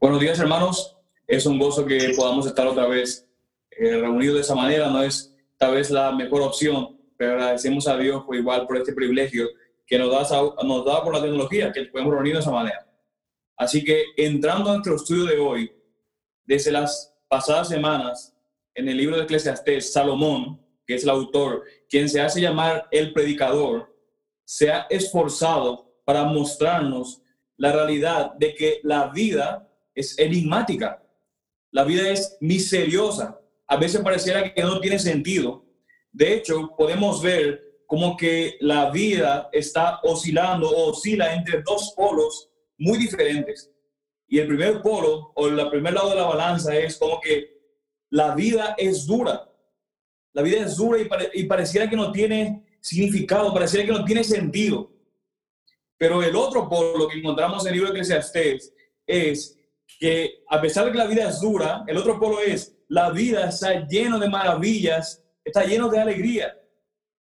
Buenos días, hermanos. Es un gozo que podamos estar otra vez eh, reunidos de esa manera. No es tal vez la mejor opción, pero agradecemos a Dios por igual por este privilegio que nos da, nos da por la tecnología, que podemos reunir de esa manera. Así que entrando a nuestro estudio de hoy, desde las pasadas semanas, en el libro de Eclesiastés, Salomón, que es el autor, quien se hace llamar el predicador, se ha esforzado para mostrarnos la realidad de que la vida es enigmática, la vida es misteriosa, a veces pareciera que no tiene sentido. De hecho, podemos ver como que la vida está oscilando o oscila entre dos polos muy diferentes. Y el primer polo o el primer lado de la balanza es como que la vida es dura. La vida es dura y, y pareciera que no tiene significado, pareciera que no tiene sentido. Pero el otro polo que encontramos en el libro de Eclesiastés es que a pesar de que la vida es dura, el otro polo es la vida está lleno de maravillas, está lleno de alegría,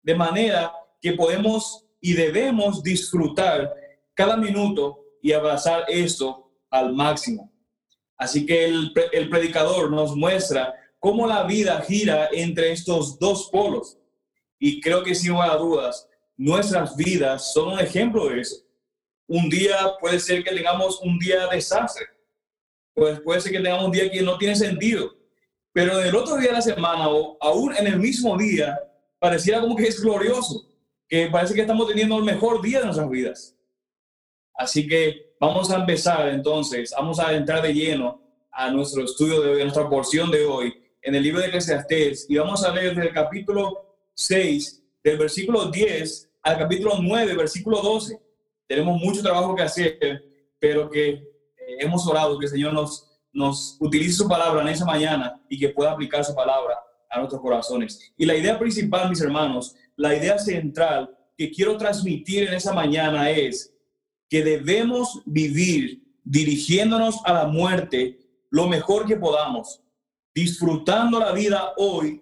de manera que podemos y debemos disfrutar cada minuto y abrazar esto al máximo. Así que el, el predicador nos muestra cómo la vida gira entre estos dos polos. Y creo que sin lugar a dudas, nuestras vidas son un ejemplo de eso. Un día puede ser que tengamos un día de desastre, pues puede ser que tengamos un día que no tiene sentido, pero en el otro día de la semana o aún en el mismo día, pareciera como que es glorioso, que parece que estamos teniendo el mejor día de nuestras vidas. Así que vamos a empezar entonces, vamos a entrar de lleno a nuestro estudio de hoy, a nuestra porción de hoy, en el libro de Eclesiastés, y vamos a leer desde el capítulo 6, del versículo 10 al capítulo 9, versículo 12. Tenemos mucho trabajo que hacer, pero que hemos orado que el Señor nos, nos utilice su palabra en esa mañana y que pueda aplicar su palabra a nuestros corazones. Y la idea principal, mis hermanos, la idea central que quiero transmitir en esa mañana es que debemos vivir dirigiéndonos a la muerte lo mejor que podamos, disfrutando la vida hoy,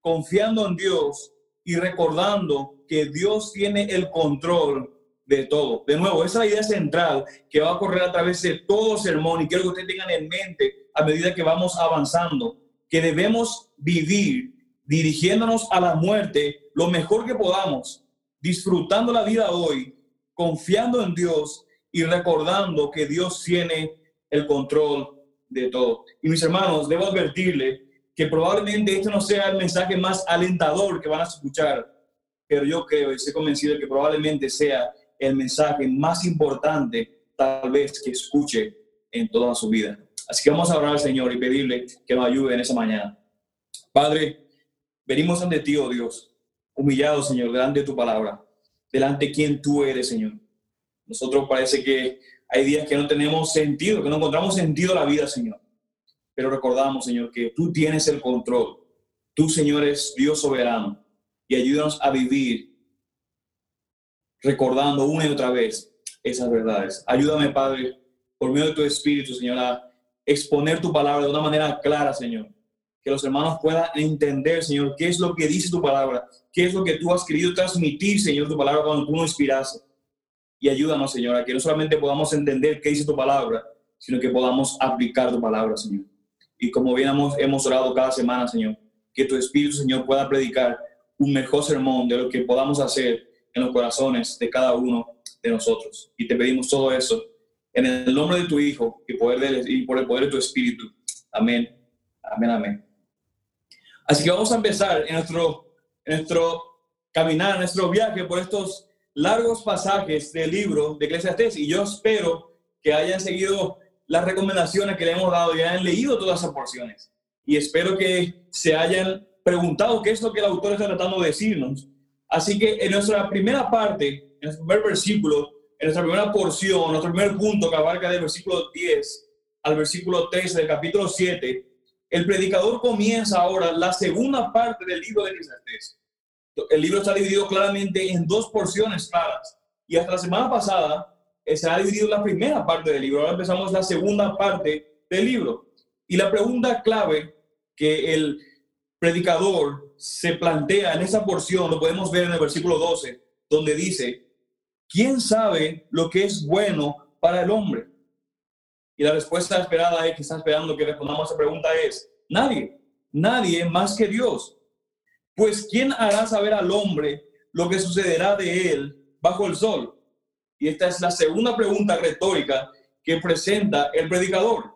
confiando en Dios y recordando que Dios tiene el control de todo. De nuevo, esa idea central que va a correr a través de todo sermón y quiero que ustedes tengan en mente a medida que vamos avanzando, que debemos vivir dirigiéndonos a la muerte lo mejor que podamos, disfrutando la vida hoy, confiando en Dios y recordando que Dios tiene el control de todo. Y mis hermanos, debo advertirle que probablemente este no sea el mensaje más alentador que van a escuchar, pero yo creo y estoy convencido de que probablemente sea el mensaje más importante tal vez que escuche en toda su vida. Así que vamos a orar al Señor y pedirle que nos ayude en esa mañana. Padre, venimos ante ti, oh Dios, humillados, Señor, delante de tu palabra, delante de quien tú eres, Señor. Nosotros parece que hay días que no tenemos sentido, que no encontramos sentido a la vida, Señor. Pero recordamos, Señor, que tú tienes el control. Tú, Señor, eres Dios soberano y ayúdanos a vivir recordando una y otra vez esas verdades. Ayúdame, Padre, por medio de tu Espíritu, Señor, a exponer tu palabra de una manera clara, Señor. Que los hermanos puedan entender, Señor, qué es lo que dice tu palabra, qué es lo que tú has querido transmitir, Señor, tu palabra cuando tú nos inspiraste. Y ayúdanos, Señor, a que no solamente podamos entender qué dice tu palabra, sino que podamos aplicar tu palabra, Señor. Y como bien hemos, hemos orado cada semana, Señor, que tu Espíritu, Señor, pueda predicar un mejor sermón de lo que podamos hacer en los corazones de cada uno de nosotros. Y te pedimos todo eso en el nombre de tu Hijo y, por el poder de tu Espíritu. Amén. Amén, amén. Así que vamos a empezar en nuestro, en nuestro caminar, en nuestro viaje por estos largos pasajes del libro de Eclesiastes y yo espero que hayan seguido las recomendaciones que le hemos dado y hayan leído todas esas porciones. Y espero que se hayan preguntado qué es lo que el autor está tratando de decirnos. Así que en nuestra primera parte, en nuestro primer versículo, en nuestra primera porción, nuestro primer punto que abarca del versículo 10 al versículo 13 del capítulo 7, el predicador comienza ahora la segunda parte del libro de Eclesiastés. El libro está dividido claramente en dos porciones claras. Y hasta la semana pasada eh, se ha dividido la primera parte del libro. Ahora empezamos la segunda parte del libro. Y la pregunta clave que el predicador se plantea en esa porción, lo podemos ver en el versículo 12, donde dice, ¿quién sabe lo que es bueno para el hombre? Y la respuesta esperada es que está esperando que respondamos a esa pregunta es, nadie, nadie más que Dios. Pues ¿quién hará saber al hombre lo que sucederá de él bajo el sol? Y esta es la segunda pregunta retórica que presenta el predicador.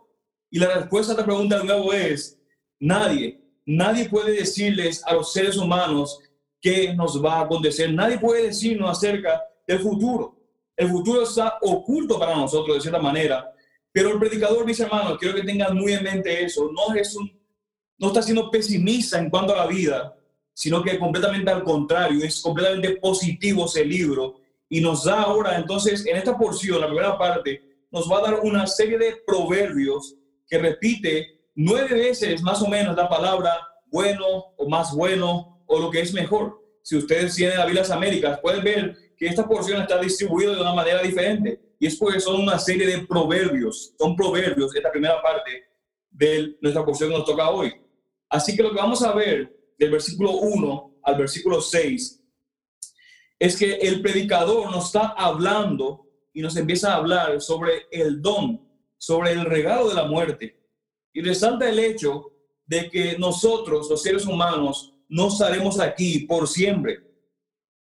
Y la respuesta a esta pregunta de nuevo es, nadie, nadie puede decirles a los seres humanos qué nos va a acontecer. Nadie puede decirnos acerca del futuro. El futuro está oculto para nosotros de cierta manera. Pero el predicador, mis hermanos, quiero que tengan muy en mente eso. No es un, no está siendo pesimista en cuanto a la vida, sino que completamente al contrario, es completamente positivo ese libro y nos da ahora, entonces, en esta porción, la primera parte, nos va a dar una serie de proverbios que repite nueve veces más o menos la palabra bueno o más bueno o lo que es mejor. Si ustedes tienen la Biblia Américas, pueden ver que esta porción está distribuida de una manera diferente. Y es porque son una serie de proverbios, son proverbios, esta primera parte de nuestra porción que nos toca hoy. Así que lo que vamos a ver del versículo 1 al versículo 6 es que el predicador nos está hablando y nos empieza a hablar sobre el don, sobre el regalo de la muerte. Y resalta el hecho de que nosotros, los seres humanos, no estaremos aquí por siempre.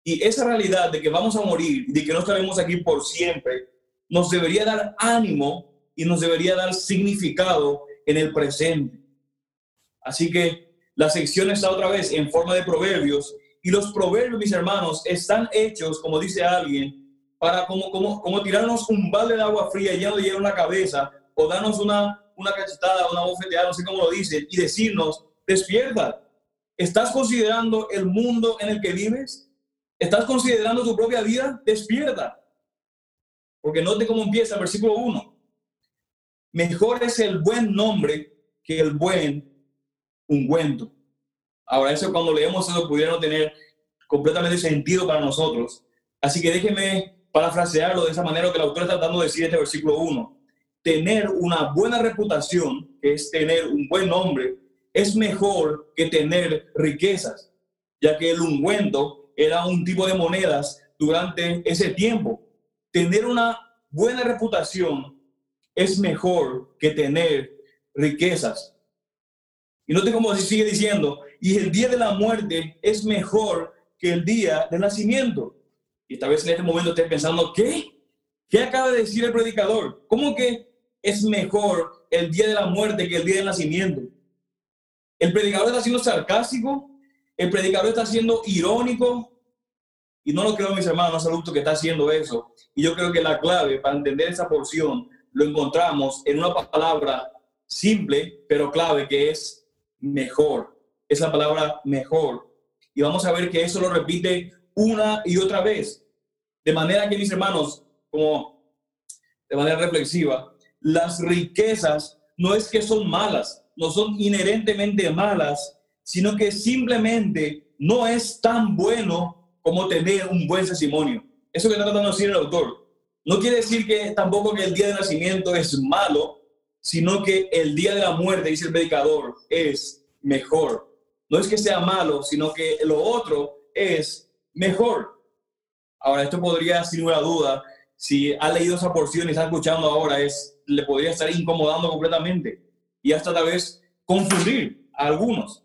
Y esa realidad de que vamos a morir, de que no estaremos aquí por siempre, nos debería dar ánimo y nos debería dar significado en el presente. Así que la sección está otra vez en forma de proverbios y los proverbios, mis hermanos, están hechos, como dice alguien, para como, como, como tirarnos un balde de agua fría lleno de hielo en la cabeza o darnos una, una cachetada, una bofeteada, no sé cómo lo dicen, y decirnos, despierta, ¿estás considerando el mundo en el que vives? ¿Estás considerando tu propia vida? Despierta. Porque note cómo empieza el versículo 1. Mejor es el buen nombre que el buen ungüento. Ahora, eso cuando leemos eso pudiera no tener completamente sentido para nosotros. Así que déjeme parafrasearlo de esa manera que el autor está tratando de decir este versículo 1. Tener una buena reputación, es tener un buen nombre, es mejor que tener riquezas, ya que el ungüento era un tipo de monedas durante ese tiempo. Tener una buena reputación es mejor que tener riquezas. Y no tengo cómo sigue diciendo, y el día de la muerte es mejor que el día del nacimiento. Y tal vez en este momento esté pensando, ¿qué? ¿Qué acaba de decir el predicador? ¿Cómo que es mejor el día de la muerte que el día del nacimiento? El predicador está siendo sarcástico, el predicador está siendo irónico, y no lo creo, mis hermanos, adultos, que está haciendo eso. Y yo creo que la clave para entender esa porción lo encontramos en una palabra simple, pero clave, que es mejor es la palabra mejor. Y vamos a ver que eso lo repite una y otra vez. De manera que, mis hermanos, como de manera reflexiva, las riquezas no es que son malas, no son inherentemente malas, sino que simplemente no es tan bueno como tener un buen testimonio. Eso que está tratando de decir el autor. No quiere decir que tampoco que el día de nacimiento es malo, sino que el día de la muerte, dice el predicador, es mejor no es que sea malo, sino que lo otro es mejor. Ahora, esto podría, sin duda, si ha leído esa porción y está escuchando ahora, es, le podría estar incomodando completamente y hasta tal vez confundir a algunos.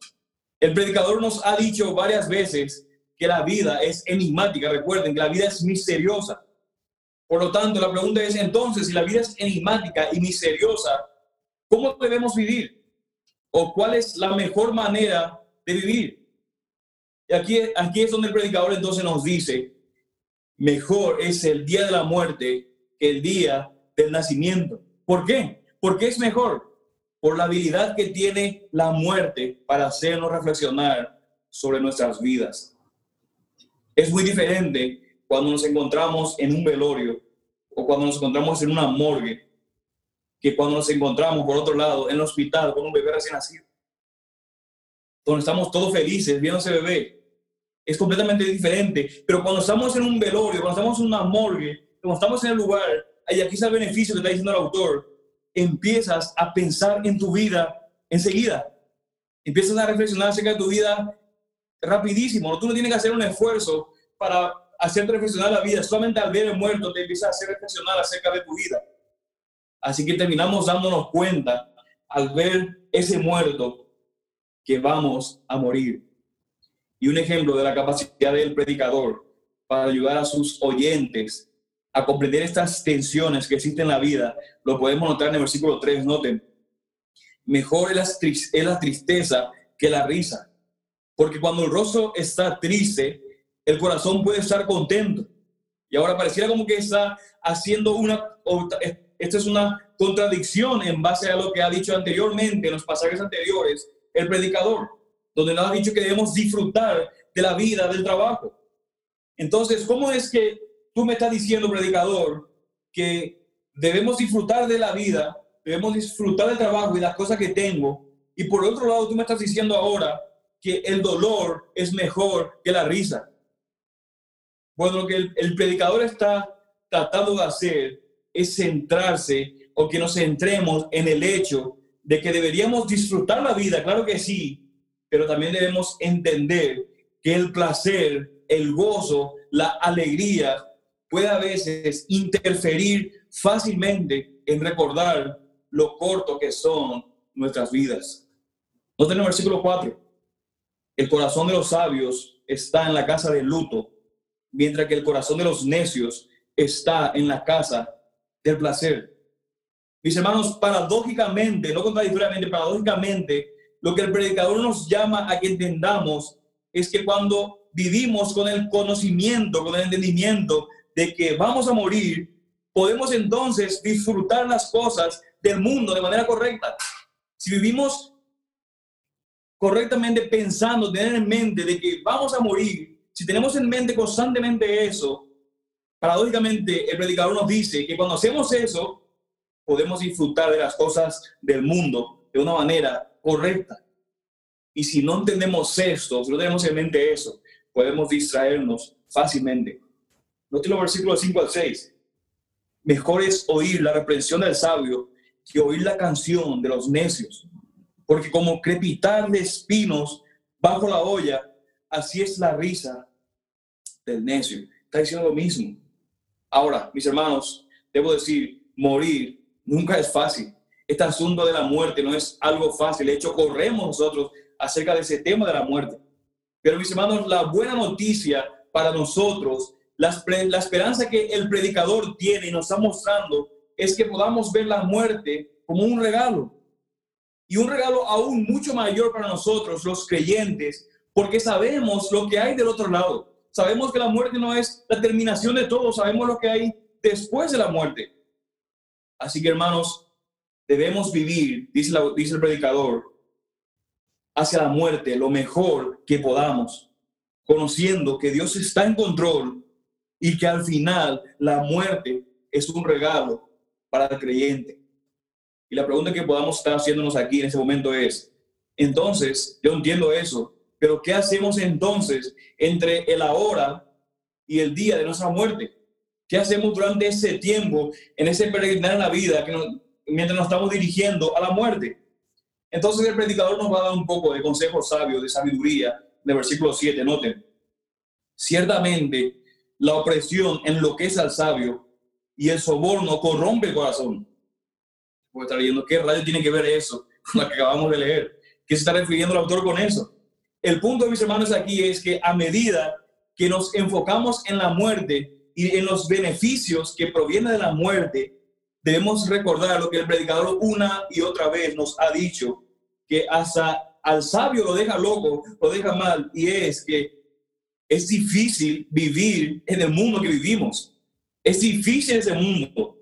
El predicador nos ha dicho varias veces que la vida es enigmática. Recuerden que la vida es misteriosa. Por lo tanto, la pregunta es entonces, si la vida es enigmática y misteriosa, ¿cómo debemos vivir? ¿O cuál es la mejor manera de vivir. Y aquí, aquí es donde el predicador entonces nos dice, mejor es el día de la muerte que el día del nacimiento. ¿Por qué? Porque es mejor por la habilidad que tiene la muerte para hacernos reflexionar sobre nuestras vidas. Es muy diferente cuando nos encontramos en un velorio o cuando nos encontramos en una morgue que cuando nos encontramos, por otro lado, en el hospital con un bebé recién nacido donde estamos todos felices viendo ese bebé, es completamente diferente. Pero cuando estamos en un velorio, cuando estamos en una morgue, cuando estamos en el lugar, y aquí está el beneficio que está diciendo el autor, empiezas a pensar en tu vida enseguida. Empiezas a reflexionar acerca de tu vida rapidísimo. Tú no tienes que hacer un esfuerzo para hacerte reflexionar la vida. Solamente al ver el muerto te empiezas a hacer reflexionar acerca de tu vida. Así que terminamos dándonos cuenta al ver ese muerto que vamos a morir. Y un ejemplo de la capacidad del predicador para ayudar a sus oyentes a comprender estas tensiones que existen en la vida, lo podemos notar en el versículo 3, noten. Mejor es la tristeza que la risa, porque cuando el rostro está triste, el corazón puede estar contento. Y ahora pareciera como que está haciendo una, esto es una contradicción en base a lo que ha dicho anteriormente en los pasajes anteriores el predicador, donde nos ha dicho que debemos disfrutar de la vida, del trabajo. Entonces, ¿cómo es que tú me estás diciendo, predicador, que debemos disfrutar de la vida, debemos disfrutar del trabajo y las cosas que tengo? Y por otro lado, tú me estás diciendo ahora que el dolor es mejor que la risa. Bueno, lo que el, el predicador está tratando de hacer es centrarse o que nos centremos en el hecho de que deberíamos disfrutar la vida, claro que sí, pero también debemos entender que el placer, el gozo, la alegría puede a veces interferir fácilmente en recordar lo corto que son nuestras vidas. Noten el versículo 4. El corazón de los sabios está en la casa del luto, mientras que el corazón de los necios está en la casa del placer. Mis hermanos, paradójicamente, no contradictoriamente, paradójicamente, lo que el predicador nos llama a que entendamos es que cuando vivimos con el conocimiento, con el entendimiento de que vamos a morir, podemos entonces disfrutar las cosas del mundo de manera correcta. Si vivimos correctamente pensando, tener en mente de que vamos a morir, si tenemos en mente constantemente eso, paradójicamente el predicador nos dice que cuando hacemos eso, podemos disfrutar de las cosas del mundo de una manera correcta. Y si no entendemos esto, si no tenemos en mente eso, podemos distraernos fácilmente. Note los versículos 5 al 6. Mejor es oír la reprensión del sabio que oír la canción de los necios, porque como crepitar de espinos bajo la olla, así es la risa del necio. Está diciendo lo mismo. Ahora, mis hermanos, debo decir, morir nunca es fácil. Este asunto de la muerte no es algo fácil. De hecho, corremos nosotros acerca de ese tema de la muerte. Pero, mis hermanos, la buena noticia para nosotros, la, esperanza que el predicador tiene y nos está mostrando, es que podamos ver la muerte como un regalo. Y un regalo aún mucho mayor para nosotros, los creyentes, porque sabemos lo que hay del otro lado. Sabemos que la muerte no es la terminación de todo, sabemos lo que hay después de la muerte. Así que hermanos, debemos vivir, dice, dice el predicador, hacia la muerte lo mejor que podamos, conociendo que Dios está en control y que al final la muerte es un regalo para el creyente. Y la pregunta que podamos estar haciéndonos aquí en ese momento es, entonces, yo entiendo eso, pero ¿qué hacemos entonces entre el ahora y el día de nuestra muerte? ¿Qué hacemos durante ese tiempo, en ese peregrinar en la vida, que mientras nos estamos dirigiendo a la muerte? Entonces el predicador nos va a dar un poco de consejo sabio, de sabiduría, de versículo 7, noten. Ciertamente, la opresión enloquece al sabio y el soborno corrompe el corazón. Puede estar leyendo, ¿qué radio tiene que ver eso con lo que acabamos de leer? ¿Qué se está refiriendo el autor con eso? El punto, de mis hermanos, aquí es que a medida que nos enfocamos en la muerte y en los beneficios que provienen de la muerte, debemos recordar lo que el predicador una y otra vez nos ha dicho, que hasta al sabio lo deja loco, lo deja mal, y es que es difícil vivir en el mundo que vivimos. Es difícil ese mundo.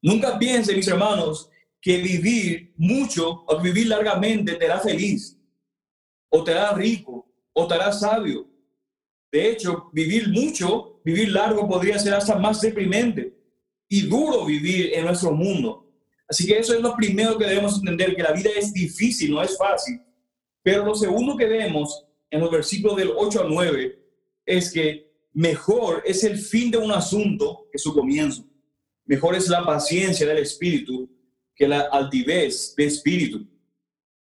Nunca piensen, mis hermanos, que vivir mucho o vivir largamente te hará feliz o te hará rico, o te hará sabio. De hecho, vivir mucho, vivir largo podría ser hasta más deprimente y duro vivir en nuestro mundo. Así que eso es lo primero que debemos entender, que la vida es difícil, no es fácil. Pero lo segundo que vemos en los versículos del 8 al 9 es que mejor es el fin de un asunto que su comienzo. Mejor es la paciencia del espíritu que la altivez de espíritu.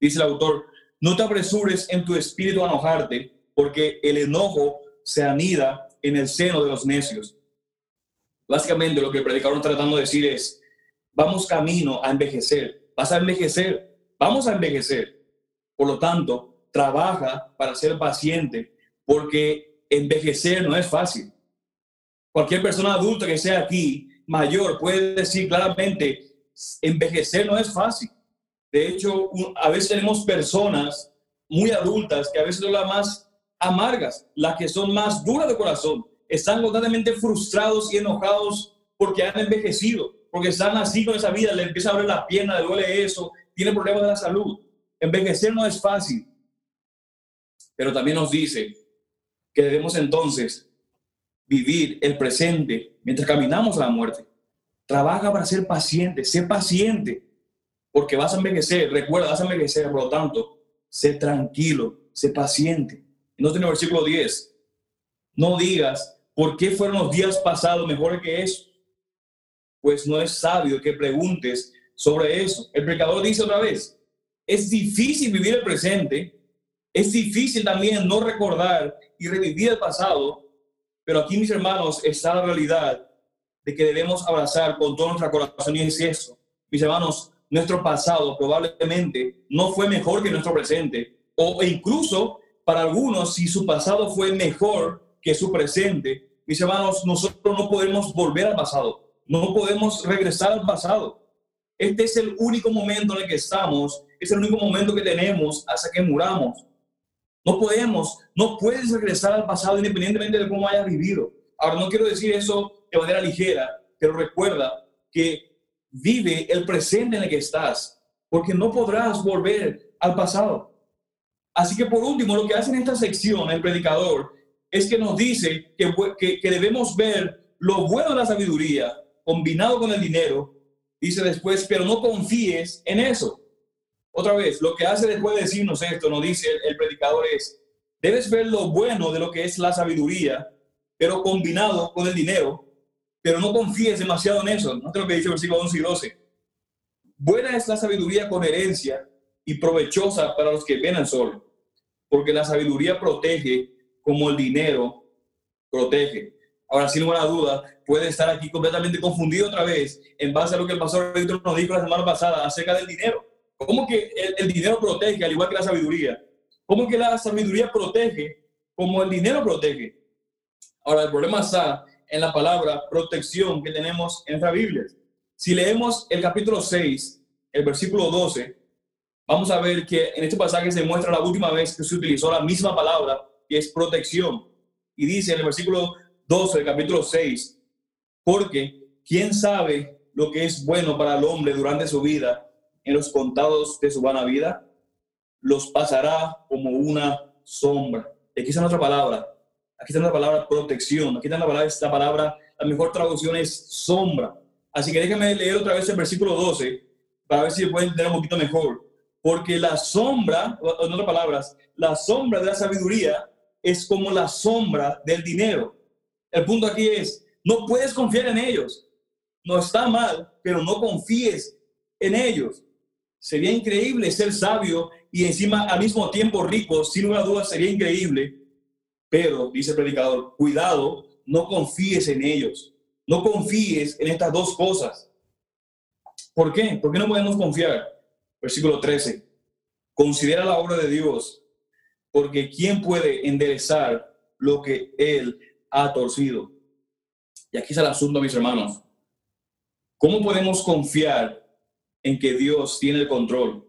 Dice el autor, no te apresures en tu espíritu a enojarte, porque el enojo se anida en el seno de los necios. Básicamente lo que está tratando de decir es, vamos camino a envejecer. Vas a envejecer, vamos a envejecer. Por lo tanto, trabaja para ser paciente, porque envejecer no es fácil. Cualquier persona adulta que sea aquí, mayor, puede decir claramente, envejecer no es fácil. De hecho, a veces tenemos personas muy adultas que a veces son las más amargas, las que son más duras de corazón, están constantemente frustrados y enojados porque han envejecido, porque están así con esa vida, le empieza a abrir la pierna, le duele eso, tiene problemas de la salud. Envejecer no es fácil, pero también nos dice que debemos entonces vivir el presente mientras caminamos a la muerte. Trabaja para ser paciente, sé paciente, porque vas a envejecer, recuerda, vas a envejecer, por lo tanto, sé tranquilo, sé paciente. No tiene versículo 10. No digas, ¿por qué fueron los días pasados mejores que eso? Pues no es sabio que preguntes sobre eso. El pecador dice otra vez, es difícil vivir el presente, es difícil también no recordar y revivir el pasado, pero aquí, mis hermanos, está la realidad de que debemos abrazar con todo nuestro corazón y es eso. Mis hermanos, nuestro pasado probablemente no fue mejor que nuestro presente, o incluso para algunos, si su pasado fue mejor que su presente, mis hermanos, nosotros no podemos volver al pasado, no podemos regresar al pasado. Este es el único momento en el que estamos, es el único momento que tenemos hasta que muramos. No podemos, no puedes regresar al pasado independientemente de cómo hayas vivido. Ahora, no quiero decir eso de manera ligera, pero recuerda que vive el presente en el que estás, porque no podrás volver al pasado. Así que por último, lo que hace en esta sección el predicador es que nos dice que, que, debemos ver lo bueno de la sabiduría combinado con el dinero. Dice después, pero no confíes en eso. Otra vez, lo que hace después de decirnos esto, nos dice el, predicador es, debes ver lo bueno de lo que es la sabiduría, pero combinado con el dinero, pero no confíes demasiado en eso. No te lo que dice el versículo 11 y 12. Buena es la sabiduría con herencia y provechosa para los que ven al porque la sabiduría protege como el dinero protege. Ahora, sin lugar a duda, puede estar aquí completamente confundido otra vez en base a lo que el pastor Víctor nos dijo la semana pasada acerca del dinero. ¿Cómo que el, dinero protege al igual que la sabiduría? ¿Cómo que la sabiduría protege como el dinero protege? Ahora, el problema está en la palabra protección que tenemos en la Biblia. Si leemos el capítulo 6, el versículo 12, vamos a ver que en este pasaje se muestra la última vez que se utilizó la misma palabra, que es protección. Y dice en el versículo 12 del capítulo 6, porque ¿quién sabe lo que es bueno para el hombre durante su vida en los contados de su vana vida? Los pasará como una sombra. Y aquí está otra palabra. Aquí está la palabra protección. Aquí está la palabra, esta palabra, la mejor traducción es sombra. Así que déjame leer otra vez el versículo 12 para ver si pueden entender un poquito mejor. Porque la sombra, en otras palabras, la sombra de la sabiduría es como la sombra del dinero. El punto aquí es, no puedes confiar en ellos. No está mal, pero no confíes en ellos. Sería increíble ser sabio y encima al mismo tiempo rico, sin una duda sería increíble. Pero, dice el predicador, cuidado, no confíes en ellos. No confíes en estas dos cosas. ¿Por qué? ¿Por qué no podemos confiar? Versículo 13. Considera la obra de Dios, porque ¿quién puede enderezar lo que Él ha torcido? Y aquí está el asunto, mis hermanos. ¿Cómo podemos confiar en que Dios tiene el control?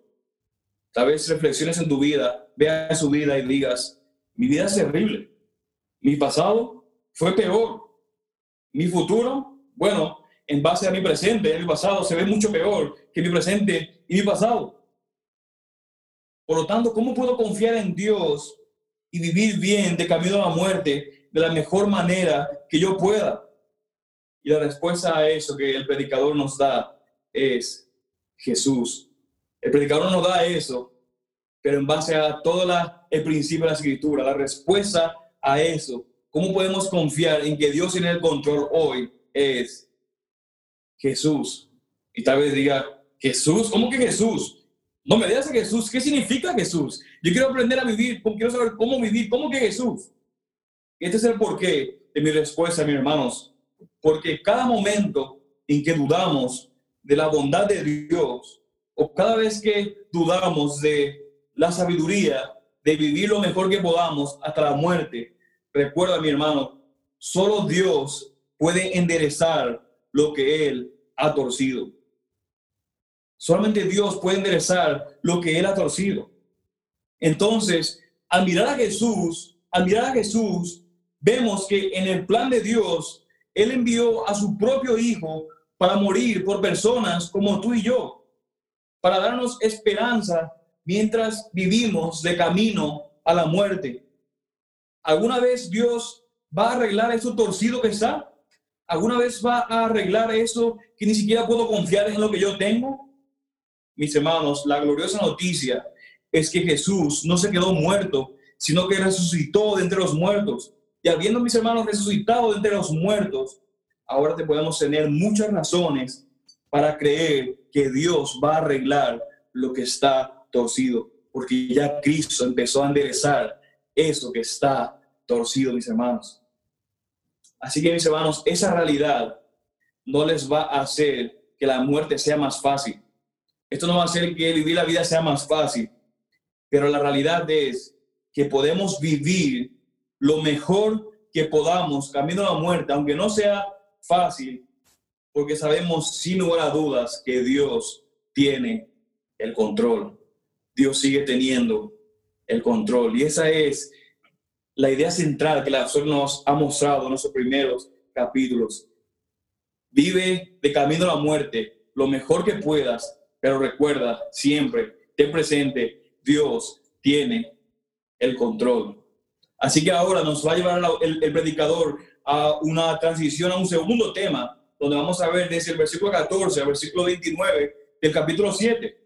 Tal vez reflexiones en tu vida, veas su vida y digas, mi vida es terrible. Mi pasado fue peor. Mi futuro, bueno, en base a mi presente, el pasado se ve mucho peor que mi presente y mi pasado. Por lo tanto, ¿cómo puedo confiar en Dios y vivir bien de camino a la muerte de la mejor manera que yo pueda? Y la respuesta a eso que el predicador nos da es Jesús. El predicador nos da eso, pero en base a todo el principio de la escritura, la respuesta a eso, ¿cómo podemos confiar en que Dios tiene el control hoy? Es Jesús. Y tal vez diga, Jesús, ¿cómo que Jesús? No me digas Jesús, ¿qué significa Jesús? Yo quiero aprender a vivir, quiero saber cómo vivir, ¿cómo que Jesús? Este es el porqué de mi respuesta, mis hermanos. Porque cada momento en que dudamos de la bondad de Dios, o cada vez que dudamos de la sabiduría de vivir lo mejor que podamos hasta la muerte, recuerda mi hermano, solo Dios puede enderezar lo que Él ha torcido. Solamente Dios puede enderezar lo que Él ha torcido. Entonces, al mirar a Jesús, al mirar a Jesús, vemos que en el plan de Dios, Él envió a su propio Hijo para morir por personas como tú y yo, para darnos esperanza mientras vivimos de camino a la muerte. ¿Alguna vez Dios va a arreglar eso torcido que está? ¿Alguna vez va a arreglar eso que ni siquiera puedo confiar en lo que yo tengo? Mis hermanos, la gloriosa noticia es que Jesús no se quedó muerto, sino que resucitó de entre los muertos. Y habiendo mis hermanos resucitado de entre los muertos, ahora te podemos tener muchas razones para creer que Dios va a arreglar lo que está torcido, porque ya Cristo empezó a enderezar eso que está torcido, mis hermanos. Así que, mis hermanos, esa realidad no les va a hacer que la muerte sea más fácil. Esto no va a hacer que vivir la vida sea más fácil, pero la realidad es que podemos vivir lo mejor que podamos camino a la muerte, aunque no sea fácil, porque sabemos sin lugar a dudas que Dios tiene el control. Dios sigue teniendo el control. Y esa es la idea central que la autor nos ha mostrado en nuestros primeros capítulos. Vive de camino a la muerte lo mejor que puedas, pero recuerda siempre, ten presente, Dios tiene el control. Así que ahora nos va a llevar el predicador a una transición a un segundo tema, donde vamos a ver desde el versículo 14 al versículo 29 del capítulo 7.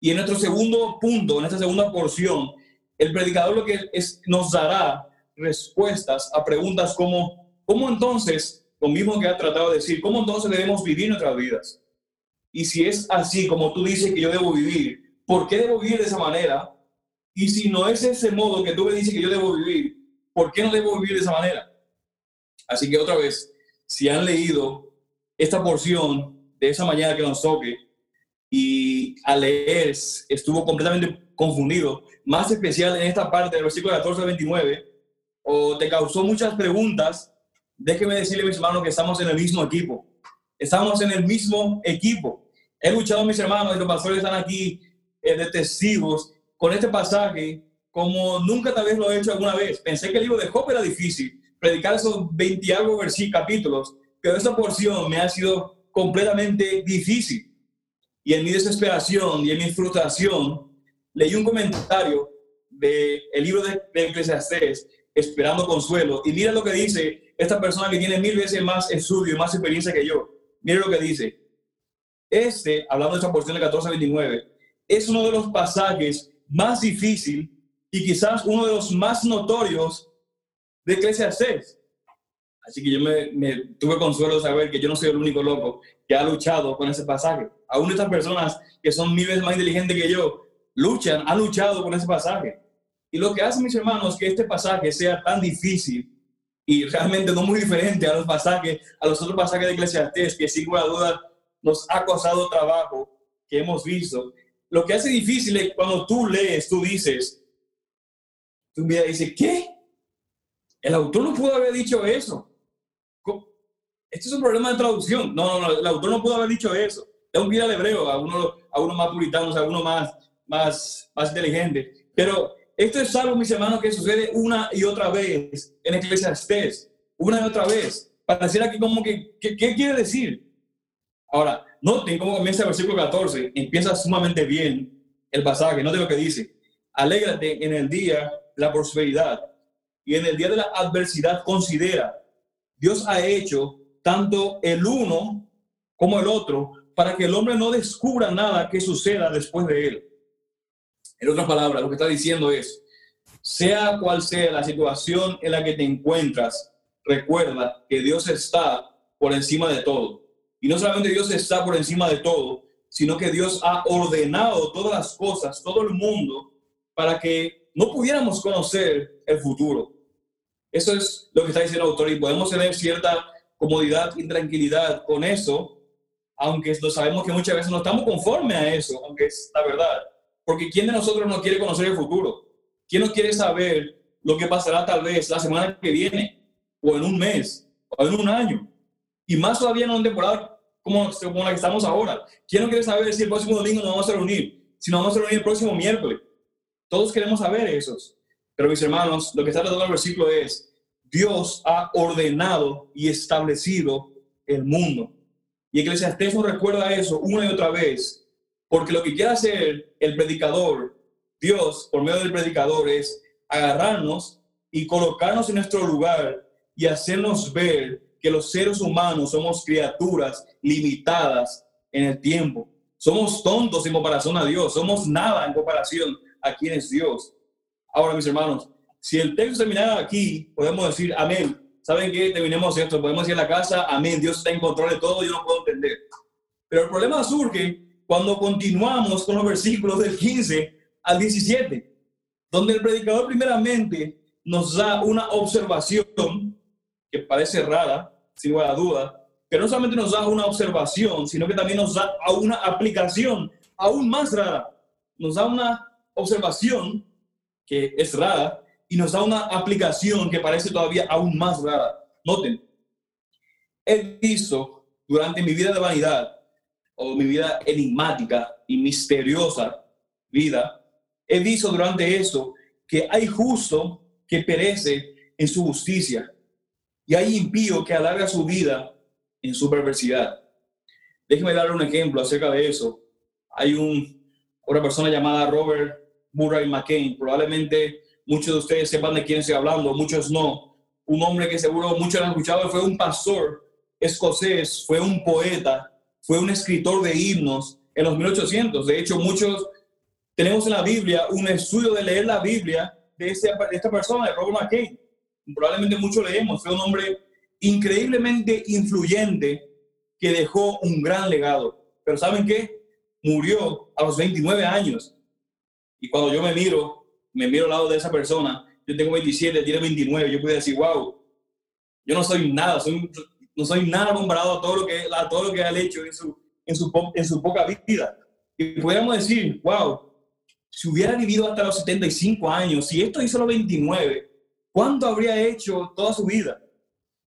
Y en nuestro segundo punto, en esta segunda porción, el predicador lo que es, nos dará respuestas a preguntas como, ¿cómo entonces, lo mismo que ha tratado de decir, cómo entonces debemos vivir nuestras vidas? Y si es así como tú dices que yo debo vivir, ¿por qué debo vivir de esa manera? Y si no es ese modo que tú me dices que yo debo vivir, ¿por qué no debo vivir de esa manera? Así que otra vez, si han leído esta porción de esa mañana que nos toque y al leer estuvo completamente confundido, más especial en esta parte del versículo 14 al 29, o te causó muchas preguntas, déjeme decirle, mis hermanos, que estamos en el mismo equipo. Estamos en el mismo equipo. He luchado, mis hermanos, y los pastores están aquí eh, de testigos con este pasaje como nunca tal vez lo he hecho alguna vez. Pensé que el libro de Job era difícil, predicar esos 20 algo versículos, capítulos, pero esta porción me ha sido completamente difícil. Y en mi desesperación y en mi frustración, leí un comentario del el libro de, de Eclesiastés, Esperando Consuelo, y mira lo que dice esta persona que tiene mil veces más estudio y más experiencia que yo. Mira lo que dice. Este, hablando de esta porción de 14 a 29, es uno de los pasajes más difícil y quizás uno de los más notorios de Eclesiastes. Así que yo me, tuve consuelo saber que yo no soy el único loco que ha luchado con ese pasaje. Aún estas personas que son mil veces más inteligentes que yo, luchan, han luchado con ese pasaje. Y lo que hace, mis hermanos, que este pasaje sea tan difícil y realmente no muy diferente a los pasajes, a los otros pasajes de Eclesiastes, que sin duda nos ha costado trabajo que hemos visto. Lo que hace difícil es cuando tú lees, tú dices, tú me dices, ¿qué? El autor no pudo haber dicho eso. Este es un problema de traducción. No, no, no, el autor no pudo haber dicho eso. Es un guía al hebreo, a uno, a uno más puritanos, a uno más, más, más inteligente. Pero esto es algo, mis hermanos, que sucede una y otra vez en Eclesiastes. Una y otra vez. Pareciera que como que, ¿qué quiere decir? Ahora, noten cómo comienza el versículo 14. Empieza sumamente bien el pasaje. Noten lo que dice. Alégrate en el día la prosperidad y en el día de la adversidad considera, Dios ha hecho tanto el uno como el otro para que el hombre no descubra nada que suceda después de él. En otras palabras, lo que está diciendo es, sea cual sea la situación en la que te encuentras, recuerda que Dios está por encima de todo. Y no solamente Dios está por encima de todo, sino que Dios ha ordenado todas las cosas, todo el mundo, para que no pudiéramos conocer el futuro. Eso es lo que está diciendo el autor y podemos tener cierta comodidad y tranquilidad con eso, aunque sabemos que muchas veces no estamos conformes a eso, aunque es la verdad. Porque ¿quién de nosotros no quiere conocer el futuro? ¿Quién no quiere saber lo que pasará tal vez la semana que viene, o en un mes, o en un año? Y más todavía en una temporada como, como la que estamos ahora. ¿Quién no quiere saber si el próximo domingo nos vamos a reunir? Si nos vamos a reunir el próximo miércoles. Todos queremos saber eso. Pero mis hermanos, lo que está tratando el versículo es, Dios ha ordenado y establecido el mundo. Y Eclesiastés nos recuerda eso una y otra vez, porque lo que quiere hacer el predicador, Dios, por medio del predicador, es agarrarnos y colocarnos en nuestro lugar y hacernos ver que los seres humanos somos criaturas limitadas en el tiempo. Somos tontos en comparación a Dios, somos nada en comparación a quién es Dios. Ahora, mis hermanos, si el texto terminara aquí, podemos decir amén. ¿Saben qué? Terminemos esto. Podemos ir a la casa, amén. Dios está en control de todo, yo no puedo entender. Pero el problema surge cuando continuamos con los versículos del 15 al 17, donde el predicador primeramente nos da una observación que parece rara, sin lugar a duda, pero no solamente nos da una observación, sino que también nos da una aplicación aún más rara. Nos da una observación que es rara y nos da una aplicación que parece todavía aún más rara. Noten, he visto durante mi vida de vanidad o mi vida enigmática y misteriosa vida, he visto durante eso que hay justo que perece en su justicia y hay impío que alarga su vida en su perversidad. Déjeme darle un ejemplo acerca de eso. Hay un, una persona llamada Robert Murray McCain, probablemente muchos de ustedes sepan de quién estoy hablando, muchos no. Un hombre que seguro muchos han escuchado, fue un pastor escocés, fue un poeta, fue un escritor de himnos en los 1800. De hecho, muchos tenemos en la Biblia un estudio de leer la Biblia de, esta persona, de Robert McCain. Probablemente muchos leemos. Fue un hombre increíblemente influyente que dejó un gran legado. Pero ¿saben qué? Murió a los 29 años. Y cuando yo me miro me miro al lado de esa persona, yo tengo 27, tiene 29, yo puedo decir, wow, yo no soy nada, soy, no soy nada comparado a todo lo que, a todo lo que ha hecho en su, en su, en su poca vida. Y podríamos decir, wow, si hubiera vivido hasta los 75 años, si esto hizo los 29, ¿cuánto habría hecho toda su vida?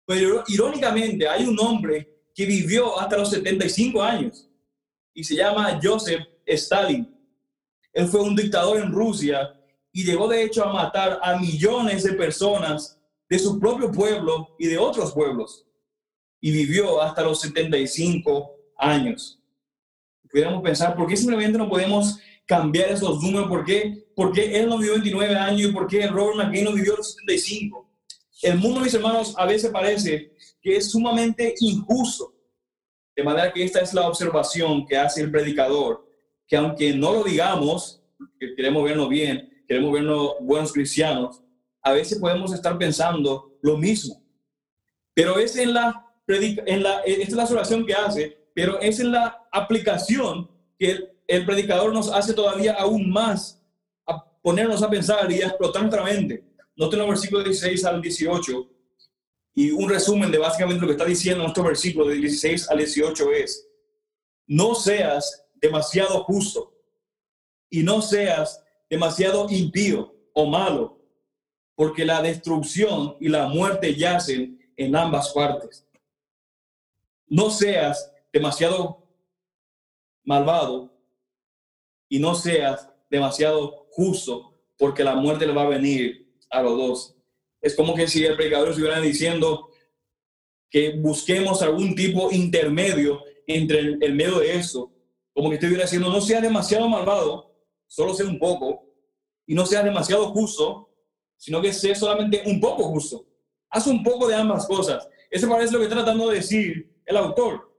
Pero irónicamente, hay un hombre que vivió hasta los 75 años y se llama Joseph Stalin. Él fue un dictador en Rusia y llegó de hecho a matar a millones de personas de su propio pueblo y de otros pueblos. Y vivió hasta los 75 años. Pudiéramos pensar, ¿por qué simplemente no podemos cambiar esos números? ¿Por qué, ¿Por qué él no vivió 29 años y por qué Robert McKay no vivió los 75? El mundo, mis hermanos, a veces parece que es sumamente injusto. De manera que esta es la observación que hace el predicador, que aunque no lo digamos, que queremos vernos bien, queremos vernos buenos cristianos, a veces podemos estar pensando lo mismo. Pero es en la, en la esta es la oración que hace, pero es en la aplicación que el, predicador nos hace todavía aún más a ponernos a pensar y a explotar nuestra mente. Noten los versículos 16 al 18 y un resumen de básicamente lo que está diciendo nuestro versículo de 16 al 18 es, no seas demasiado justo y no seas demasiado impío o malo, porque la destrucción y la muerte yacen en ambas partes. No seas demasiado malvado y no seas demasiado justo, porque la muerte le va a venir a los dos. Es como que si el predicador estuviera diciendo que busquemos algún tipo intermedio entre el, medio de eso, como que estuviera diciendo, no sea demasiado malvado, solo sea un poco, y no sea demasiado justo, sino que sea solamente un poco justo. Haz un poco de ambas cosas. Eso parece lo que está tratando de decir el autor.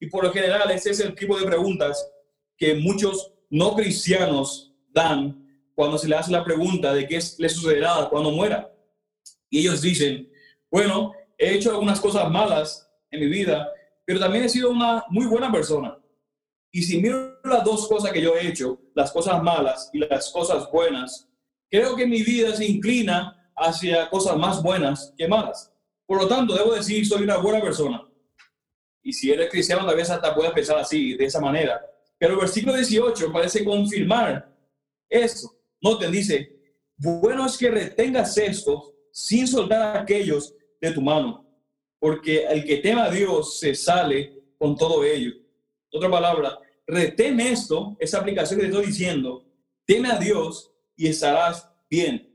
Y por lo general, ese es el tipo de preguntas que muchos no cristianos dan cuando se le hace la pregunta de qué le sucederá cuando muera. Y ellos dicen, bueno, he hecho algunas cosas malas en mi vida, pero también he sido una muy buena persona. Y si miro las dos cosas que yo he hecho, las cosas malas y las cosas buenas, creo que mi vida se inclina hacia cosas más buenas que malas. Por lo tanto, debo decir, soy una buena persona. Y si eres cristiano, tal vez hasta puedes pensar así, de esa manera. Pero el versículo 18 parece confirmar eso. Noten, dice, bueno es que retengas esto sin soltar aquellos de tu mano, porque el que tema a Dios se sale con todo ello. Otra palabra, retén esto, esa aplicación que te estoy diciendo, teme a Dios y estarás bien.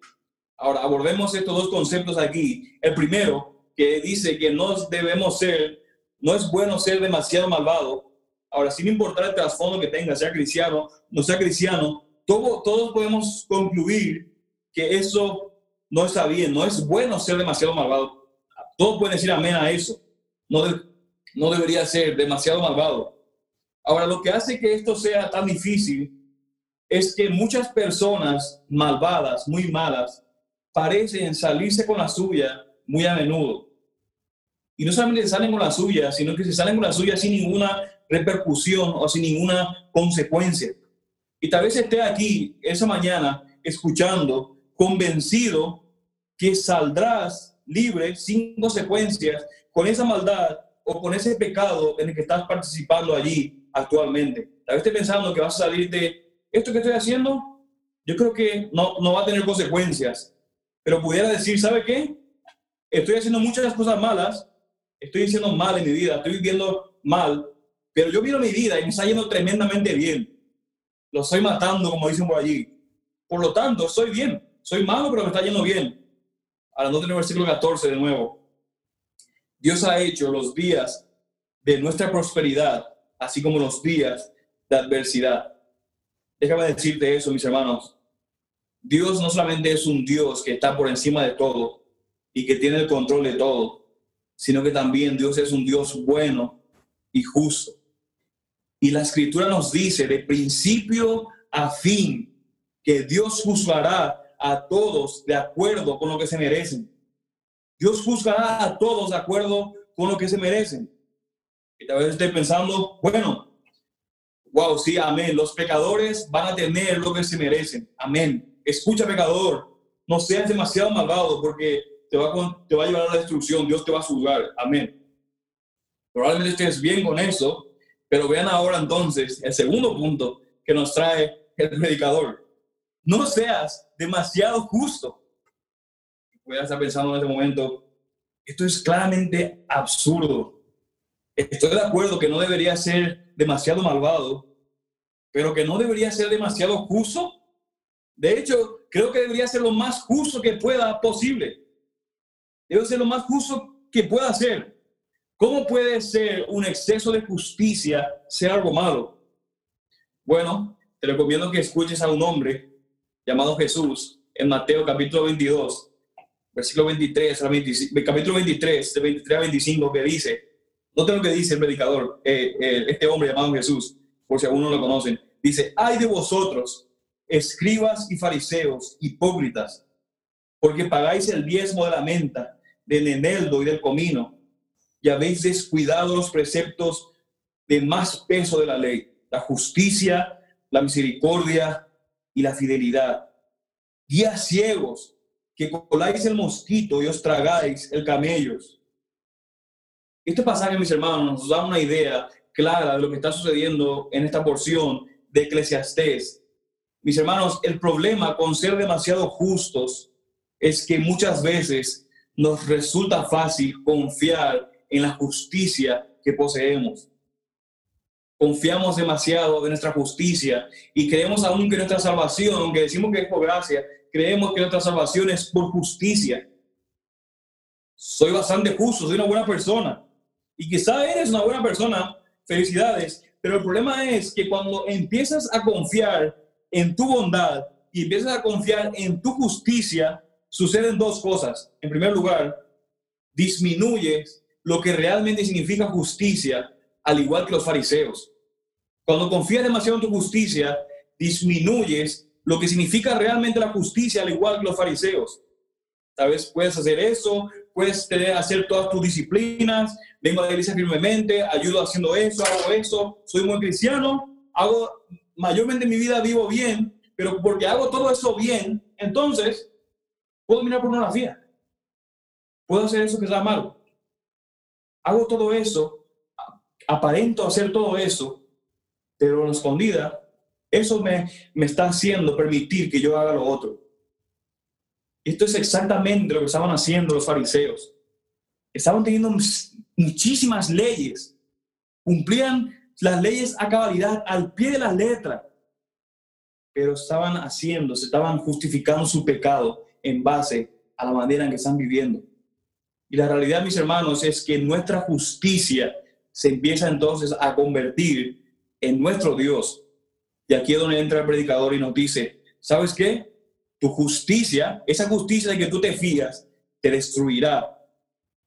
Ahora, abordemos estos dos conceptos aquí. El primero, que dice que no debemos ser, no es bueno ser demasiado malvado. Ahora, sin importar el trasfondo que tenga, sea cristiano, no sea cristiano, todo, todos podemos concluir que eso no está bien, no es bueno ser demasiado malvado. Todos pueden decir amén a eso. No, no debería ser demasiado malvado. Ahora, lo que hace que esto sea tan difícil es que muchas personas malvadas, muy malas, parecen salirse con la suya muy a menudo. Y no solamente salen con la suya, sino que se salen con la suya sin ninguna repercusión o sin ninguna consecuencia. Y tal vez esté aquí esa mañana escuchando, convencido que saldrás libre, sin consecuencias, con esa maldad o con ese pecado en el que estás participando allí actualmente. Tal vez esté pensando que vas a salir de esto que estoy haciendo, yo creo que no, no va a tener consecuencias pero pudiera decir, ¿sabe qué? Estoy haciendo muchas cosas malas, estoy diciendo mal en mi vida, estoy viviendo mal, pero yo miro mi vida y me está yendo tremendamente bien. Lo estoy matando, como dicen por allí. Por lo tanto, estoy bien. Soy malo, pero me está yendo bien. Ahora, no tener el versículo 14 de nuevo. Dios ha hecho los días de nuestra prosperidad, así como los días de adversidad. Déjame decirte eso, mis hermanos. Dios no solamente es un Dios que está por encima de todo y que tiene el control de todo, sino que también Dios es un Dios bueno y justo. Y la escritura nos dice de principio a fin que Dios juzgará a todos de acuerdo con lo que se merecen. Dios juzgará a todos de acuerdo con lo que se merecen. Y tal vez esté pensando, bueno, wow, sí, amén. Los pecadores van a tener lo que se merecen. Amén escucha pecador, no seas demasiado malvado porque te va, a, te va a llevar a la destrucción, Dios te va a juzgar. Amén. Probablemente estés bien con eso, pero vean ahora entonces el segundo punto que nos trae el predicador. No seas demasiado justo. Puedes estar pensando en este momento, esto es claramente absurdo. Estoy de acuerdo que no debería ser demasiado malvado, pero que no debería ser demasiado justo. De hecho, creo que debería ser lo más justo que pueda posible. Debe ser lo más justo que pueda ser. ¿Cómo puede ser un exceso de justicia ser algo malo? Bueno, te recomiendo que escuches a un hombre llamado Jesús en Mateo capítulo 22, versículo 23, capítulo 23, de 23 a 25, que dice, note lo que dice el predicador, eh, eh, este hombre llamado Jesús, por si aún no lo conocen, dice, ay de vosotros, escribas y fariseos, hipócritas, porque pagáis el diezmo de la menta, del eneldo y del comino, y habéis descuidado los preceptos de más peso de la ley, la justicia, la misericordia y la fidelidad. Días ciegos, que coláis el mosquito y os tragáis el camellos. Este pasaje, mis hermanos, nos da una idea clara de lo que está sucediendo en esta porción de Eclesiastés mis hermanos, el problema con ser demasiado justos es que muchas veces nos resulta fácil confiar en la justicia que poseemos. Confiamos demasiado de nuestra justicia y creemos aún que nuestra salvación, aunque decimos que es por gracia, creemos que nuestra salvación es por justicia. Soy bastante justo, soy una buena persona. Y quizá eres una buena persona, felicidades, pero el problema es que cuando empiezas a confiar en tu bondad y empiezas a confiar en tu justicia, suceden dos cosas. En primer lugar, disminuyes lo que realmente significa justicia, al igual que los fariseos. Cuando confías demasiado en tu justicia, disminuyes lo que significa realmente la justicia, al igual que los fariseos. Tal vez puedes hacer eso, puedes tener, hacer todas tus disciplinas, vengo a la iglesia firmemente, ayudo haciendo eso, hago eso, soy muy cristiano, hago mayormente en mi vida vivo bien, pero porque hago todo eso bien, entonces puedo mirar pornografía. Puedo hacer eso que está malo. Hago todo eso aparento hacer todo eso, pero en escondida, eso me, me está haciendo permitir que yo haga lo otro. Esto es exactamente lo que estaban haciendo los fariseos. Estaban teniendo muchísimas leyes, cumplían las leyes a cabalidad, al pie de la letra, pero estaban haciendo, se estaban justificando su pecado en base a la manera en que están viviendo. Y la realidad, mis hermanos, es que nuestra justicia se empieza entonces a convertir en nuestro Dios. Y aquí es donde entra el predicador y nos dice, ¿sabes qué? Tu justicia, esa justicia de que tú te fías, te destruirá.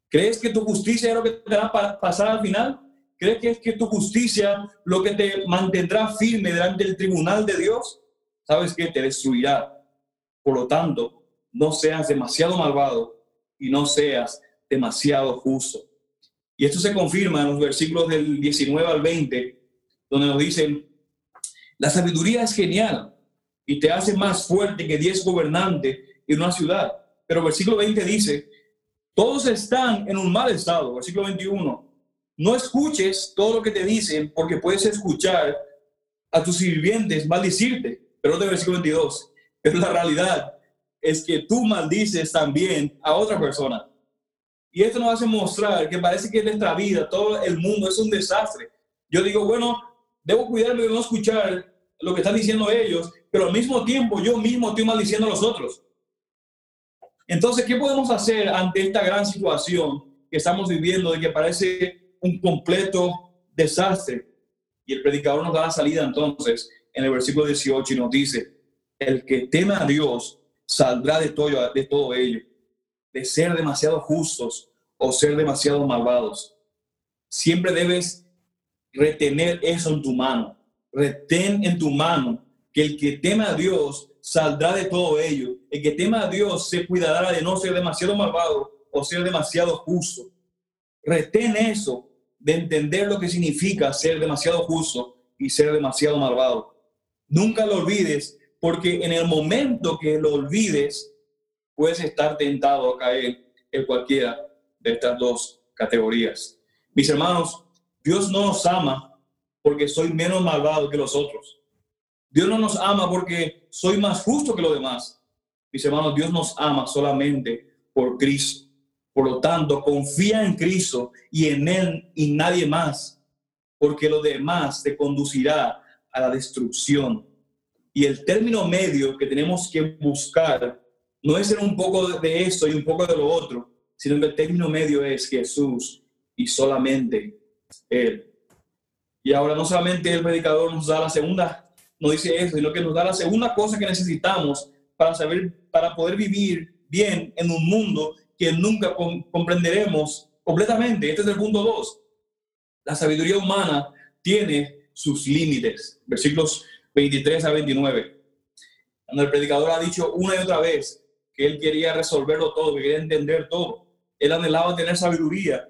¿Crees que tu justicia es lo que te va a pasar al final? ¿Crees que es que tu justicia lo que te mantendrá firme delante del tribunal de Dios? ¿Sabes qué? Te destruirá. Por lo tanto, no seas demasiado malvado y no seas demasiado justo. Y esto se confirma en los versículos del 19 al 20, donde nos dicen, la sabiduría es genial y te hace más fuerte que 10 gobernantes en una ciudad. Pero versículo 20 dice, todos están en un mal estado. Versículo 21, no escuches todo lo que te dicen porque puedes escuchar a tus sirvientes maldicirte. Pero de versículo 22, pero la realidad es que tú maldices también a otra persona. Y esto nos hace mostrar que parece que en nuestra vida todo el mundo es un desastre. Yo digo, bueno, debo cuidarme de no escuchar lo que están diciendo ellos, pero al mismo tiempo yo mismo estoy maldiciendo a los otros. Entonces, ¿qué podemos hacer ante esta gran situación que estamos viviendo de que parece un completo desastre? Y el predicador nos da la salida entonces en el versículo 18 y nos dice, el que teme a Dios saldrá de todo, de todo ello de ser demasiado justos o ser demasiado malvados. Siempre debes retener eso en tu mano. Retén en tu mano que el que teme a Dios saldrá de todo ello. El que teme a Dios se cuidará de no ser demasiado malvado o ser demasiado justo. Retén eso de entender lo que significa ser demasiado justo y ser demasiado malvado. Nunca lo olvides porque en el momento que lo olvides, puedes estar tentado a caer en cualquiera de estas dos categorías. Mis hermanos, Dios no nos ama porque soy menos malvado que los otros. Dios no nos ama porque soy más justo que los demás. Mis hermanos, Dios nos ama solamente por Cristo. Por lo tanto, confía en Cristo y en Él y nadie más, porque lo demás te conducirá a la destrucción. Y el término medio que tenemos que buscar no es ser un poco de esto y un poco de lo otro, sino que el término medio es Jesús y solamente Él. Y ahora no solamente el predicador nos da la segunda, no dice eso, sino que nos da la segunda cosa que necesitamos para saber, para poder vivir bien en un mundo que nunca comprenderemos completamente. Este es el punto 2. La sabiduría humana tiene sus límites. Versículos 23 a 29. Cuando el predicador ha dicho una y otra vez que él quería resolverlo todo, que quería entender todo. Él anhelaba tener sabiduría.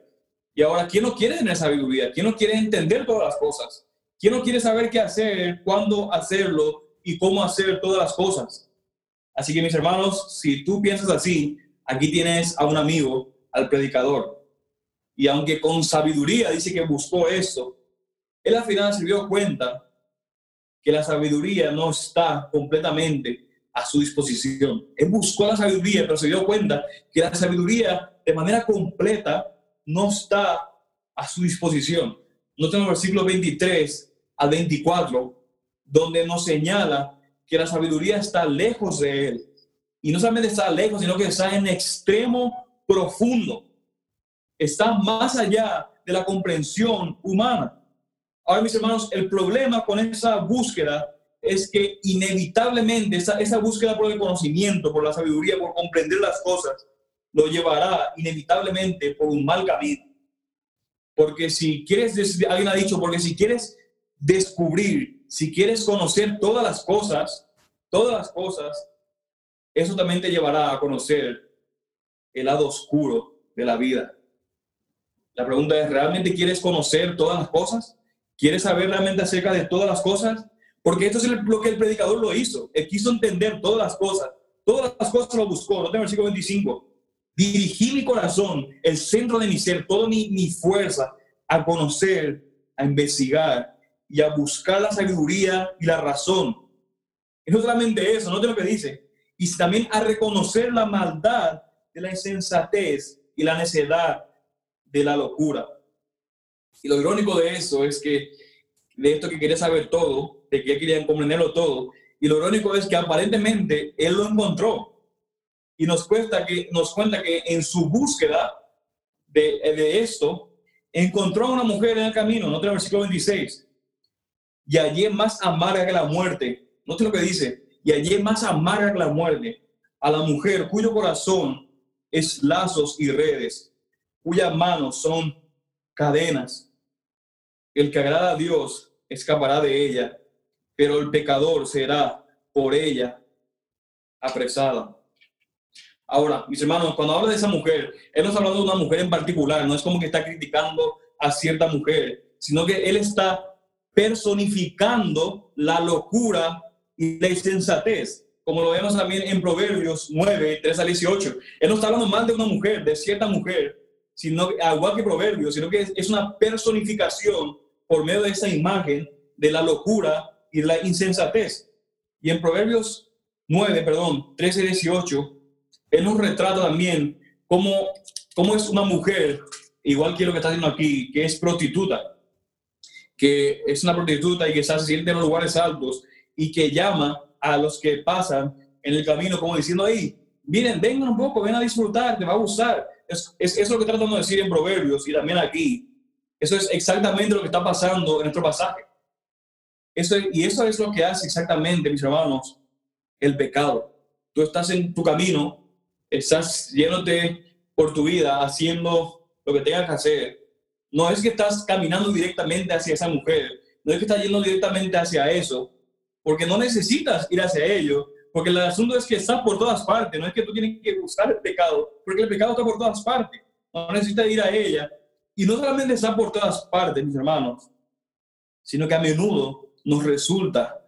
Y ahora, ¿quién no quiere tener sabiduría? ¿Quién no quiere entender todas las cosas? ¿Quién no quiere saber qué hacer, cuándo hacerlo y cómo hacer todas las cosas? Así que mis hermanos, si tú piensas así, aquí tienes a un amigo, al predicador. Y aunque con sabiduría dice que buscó eso, él al final se dio cuenta que la sabiduría no está completamente a su disposición. Él buscó la sabiduría, pero se dio cuenta que la sabiduría de manera completa no está a su disposición. No tengo versículo 23 al 24, donde nos señala que la sabiduría está lejos de él. Y no solamente está lejos, sino que está en extremo profundo. Está más allá de la comprensión humana. Ahora, mis hermanos, el problema con esa búsqueda es que inevitablemente esa, esa búsqueda por el conocimiento, por la sabiduría, por comprender las cosas, lo llevará inevitablemente por un mal camino. Porque si quieres, alguien ha dicho, porque si quieres descubrir, si quieres conocer todas las cosas, todas las cosas, eso también te llevará a conocer el lado oscuro de la vida. La pregunta es, ¿realmente quieres conocer todas las cosas? ¿Quieres saber realmente acerca de todas las cosas? Porque esto es lo que el predicador lo hizo. Él quiso entender todas las cosas. Todas las cosas lo buscó. No tengo versículo 25. Dirigí mi corazón, el centro de mi ser, toda mi, mi fuerza a conocer a investigar y a buscar la sabiduría y la razón. Y no solamente eso, no te lo que dice, y también a reconocer la maldad de la insensatez y la necedad de la locura. Y lo irónico de eso es que, de esto que quería saber todo, de que querían comprenderlo todo, y lo irónico es que aparentemente él lo encontró. Y nos, cuesta que, nos cuenta que en su búsqueda de, esto, encontró a una mujer en el camino, no el versículo 26, y allí más amarga que la muerte. Note lo que dice, y allí más amarga que la muerte, a la mujer cuyo corazón es lazos y redes, cuyas manos son cadenas. El que agrada a Dios escapará de ella, pero el pecador será por ella apresada. Ahora, mis hermanos, cuando habla de esa mujer, él no está hablando de una mujer en particular, no es como que está criticando a cierta mujer, sino que él está personificando la locura y la insensatez, como lo vemos también en Proverbios 9, 3 al 18. Él no está hablando mal de una mujer, de cierta mujer, sino igual que Proverbios, sino que es una personificación por medio de esa imagen de la locura y la insensatez. Y en Proverbios 9, perdón, 13 y 18, él nos retrata también cómo, cómo es una mujer, igual que lo que está haciendo aquí, que es prostituta, que es una prostituta y que se siente en los lugares altos y que llama a los que pasan en el camino como diciendo ahí, miren, vengan un poco, ven a disfrutar, te va a gustar. Es, es, es lo que tratando de decir en Proverbios y también aquí. Eso es exactamente lo que está pasando en nuestro pasaje. Eso, y eso es lo que hace exactamente, mis hermanos, el pecado. Tú estás en tu camino, estás yéndote por tu vida, haciendo lo que tengas que hacer. No es que estás caminando directamente hacia esa mujer, no es que estás yendo directamente hacia eso, porque no necesitas ir hacia ello, porque el asunto es que está por todas partes, no es que tú tienes que buscar el pecado, porque el pecado está por todas partes, no necesitas ir a ella. Y no solamente está por todas partes, mis hermanos, sino que a menudo nos resulta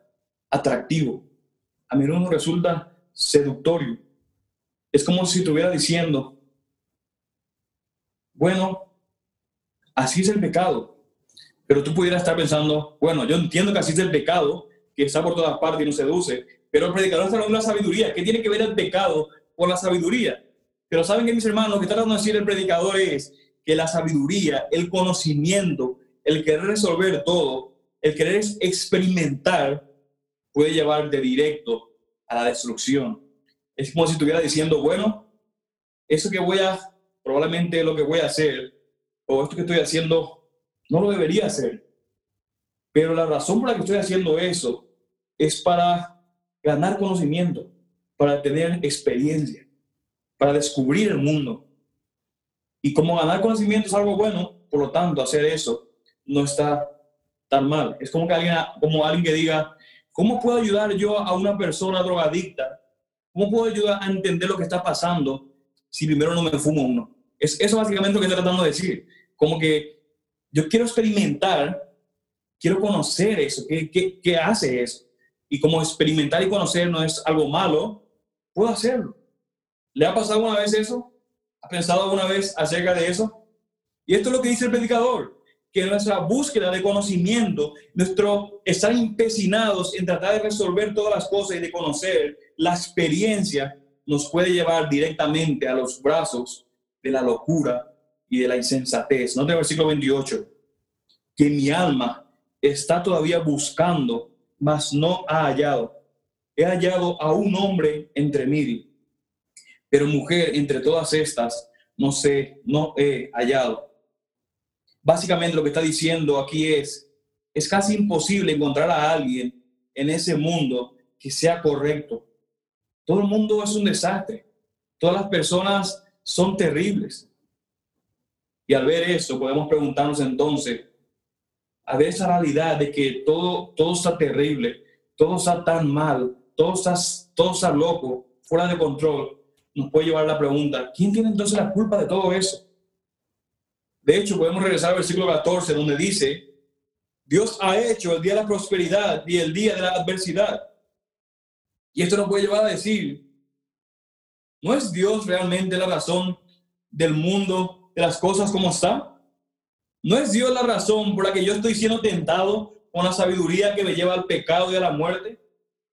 atractivo, a menudo nos resulta seductorio. Es como si estuviera diciendo, bueno, así es el pecado, pero tú pudieras estar pensando, bueno, yo entiendo que así es el pecado, que está por todas partes y no seduce. Pero el predicador está hablando de la sabiduría. ¿Qué tiene que ver el pecado con la sabiduría? Pero saben que mis hermanos, lo que está tratando de decir el predicador es que la sabiduría, el conocimiento, el querer resolver todo, el querer experimentar, puede llevar de directo a la destrucción. Es como si estuviera diciendo, bueno, eso que voy a, probablemente lo que voy a hacer, o esto que estoy haciendo, no lo debería hacer. Pero la razón por la que estoy haciendo eso es para ganar conocimiento, para tener experiencia, para descubrir el mundo. Y como ganar conocimiento es algo bueno, por lo tanto, hacer eso no está tan mal. Es como que alguien, como alguien que diga, ¿cómo puedo ayudar yo a una persona drogadicta? ¿Cómo puedo ayudar a entender lo que está pasando si primero no me fumo uno? Es eso básicamente lo que estoy tratando de decir. Como que yo quiero experimentar quiero conocer eso, ¿qué, qué, qué hace eso? Y como experimentar y conocer no es algo malo, puedo hacerlo. ¿Le ha pasado alguna vez eso? ¿Ha pensado alguna vez acerca de eso? Y esto es lo que dice el predicador, que nuestra búsqueda de conocimiento, nuestro estar empecinados en tratar de resolver todas las cosas y de conocer la experiencia, nos puede llevar directamente a los brazos de la locura y de la insensatez. Note el versículo 28, que mi alma está todavía buscando, mas no ha hallado. He hallado a un hombre entre mil, pero mujer entre todas estas no sé, no he hallado. Básicamente lo que está diciendo aquí es, es casi imposible encontrar a alguien en ese mundo que sea correcto. Todo el mundo es un desastre. Todas las personas son terribles. Y al ver eso, podemos preguntarnos entonces, a ver esa realidad de que todo, todo está terrible, todo está tan mal, todo está, todo está loco, fuera de control, nos puede llevar la pregunta, ¿quién tiene entonces la culpa de todo eso? De hecho, podemos regresar al versículo 14, donde dice, Dios ha hecho el día de la prosperidad y el día de la adversidad. Y esto nos puede llevar a decir, ¿no es Dios realmente la razón del mundo, de las cosas como están? ¿No es Dios la razón por la que yo estoy siendo tentado con la sabiduría que me lleva al pecado y a la muerte?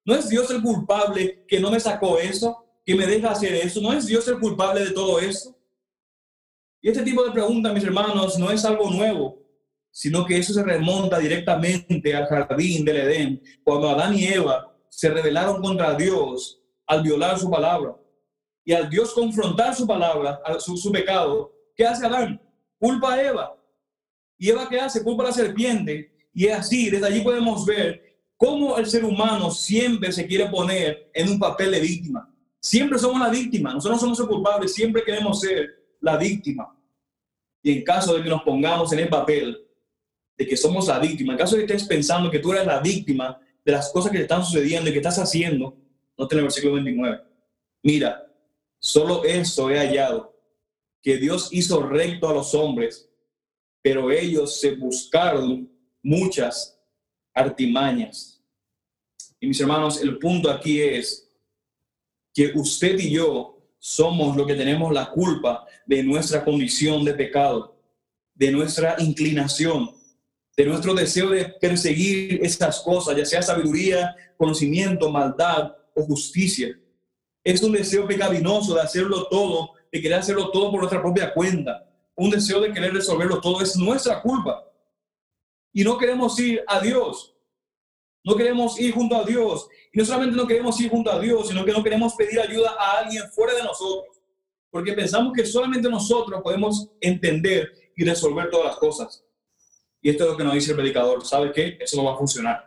¿No es Dios el culpable que no me sacó eso, que me deja hacer eso? ¿No es Dios el culpable de todo eso? Y este tipo de preguntas, mis hermanos, no es algo nuevo, sino que eso se remonta directamente al jardín del Edén, cuando Adán y Eva se rebelaron contra Dios al violar su palabra. Y al Dios confrontar su palabra, su, su pecado, ¿qué hace Adán? Culpa a Eva. ¿Y Eva qué hace? Culpa a la serpiente. Y es así, desde allí podemos ver cómo el ser humano siempre se quiere poner en un papel de víctima. Siempre somos la víctima, nosotros no somos el culpable, siempre queremos ser la víctima. Y en caso de que nos pongamos en el papel de que somos la víctima, en caso de que estés pensando que tú eres la víctima de las cosas que están sucediendo y que estás haciendo, no en el versículo 29. Mira, solo eso he hallado, que Dios hizo recto a los hombres, pero ellos se buscaron muchas artimañas. Y mis hermanos, el punto aquí es que usted y yo somos los que tenemos la culpa de nuestra condición de pecado, de nuestra inclinación, de nuestro deseo de perseguir estas cosas, ya sea sabiduría, conocimiento, maldad o justicia. Es un deseo pecaminoso de hacerlo todo, de querer hacerlo todo por nuestra propia cuenta. Un deseo de querer resolverlo todo es nuestra culpa. Y no queremos ir a Dios. No queremos ir junto a Dios. Y no solamente no queremos ir junto a Dios, sino que no queremos pedir ayuda a alguien fuera de nosotros. Porque pensamos que solamente nosotros podemos entender y resolver todas las cosas. Y esto es lo que nos dice el predicador. ¿Sabe qué? Eso no va a funcionar.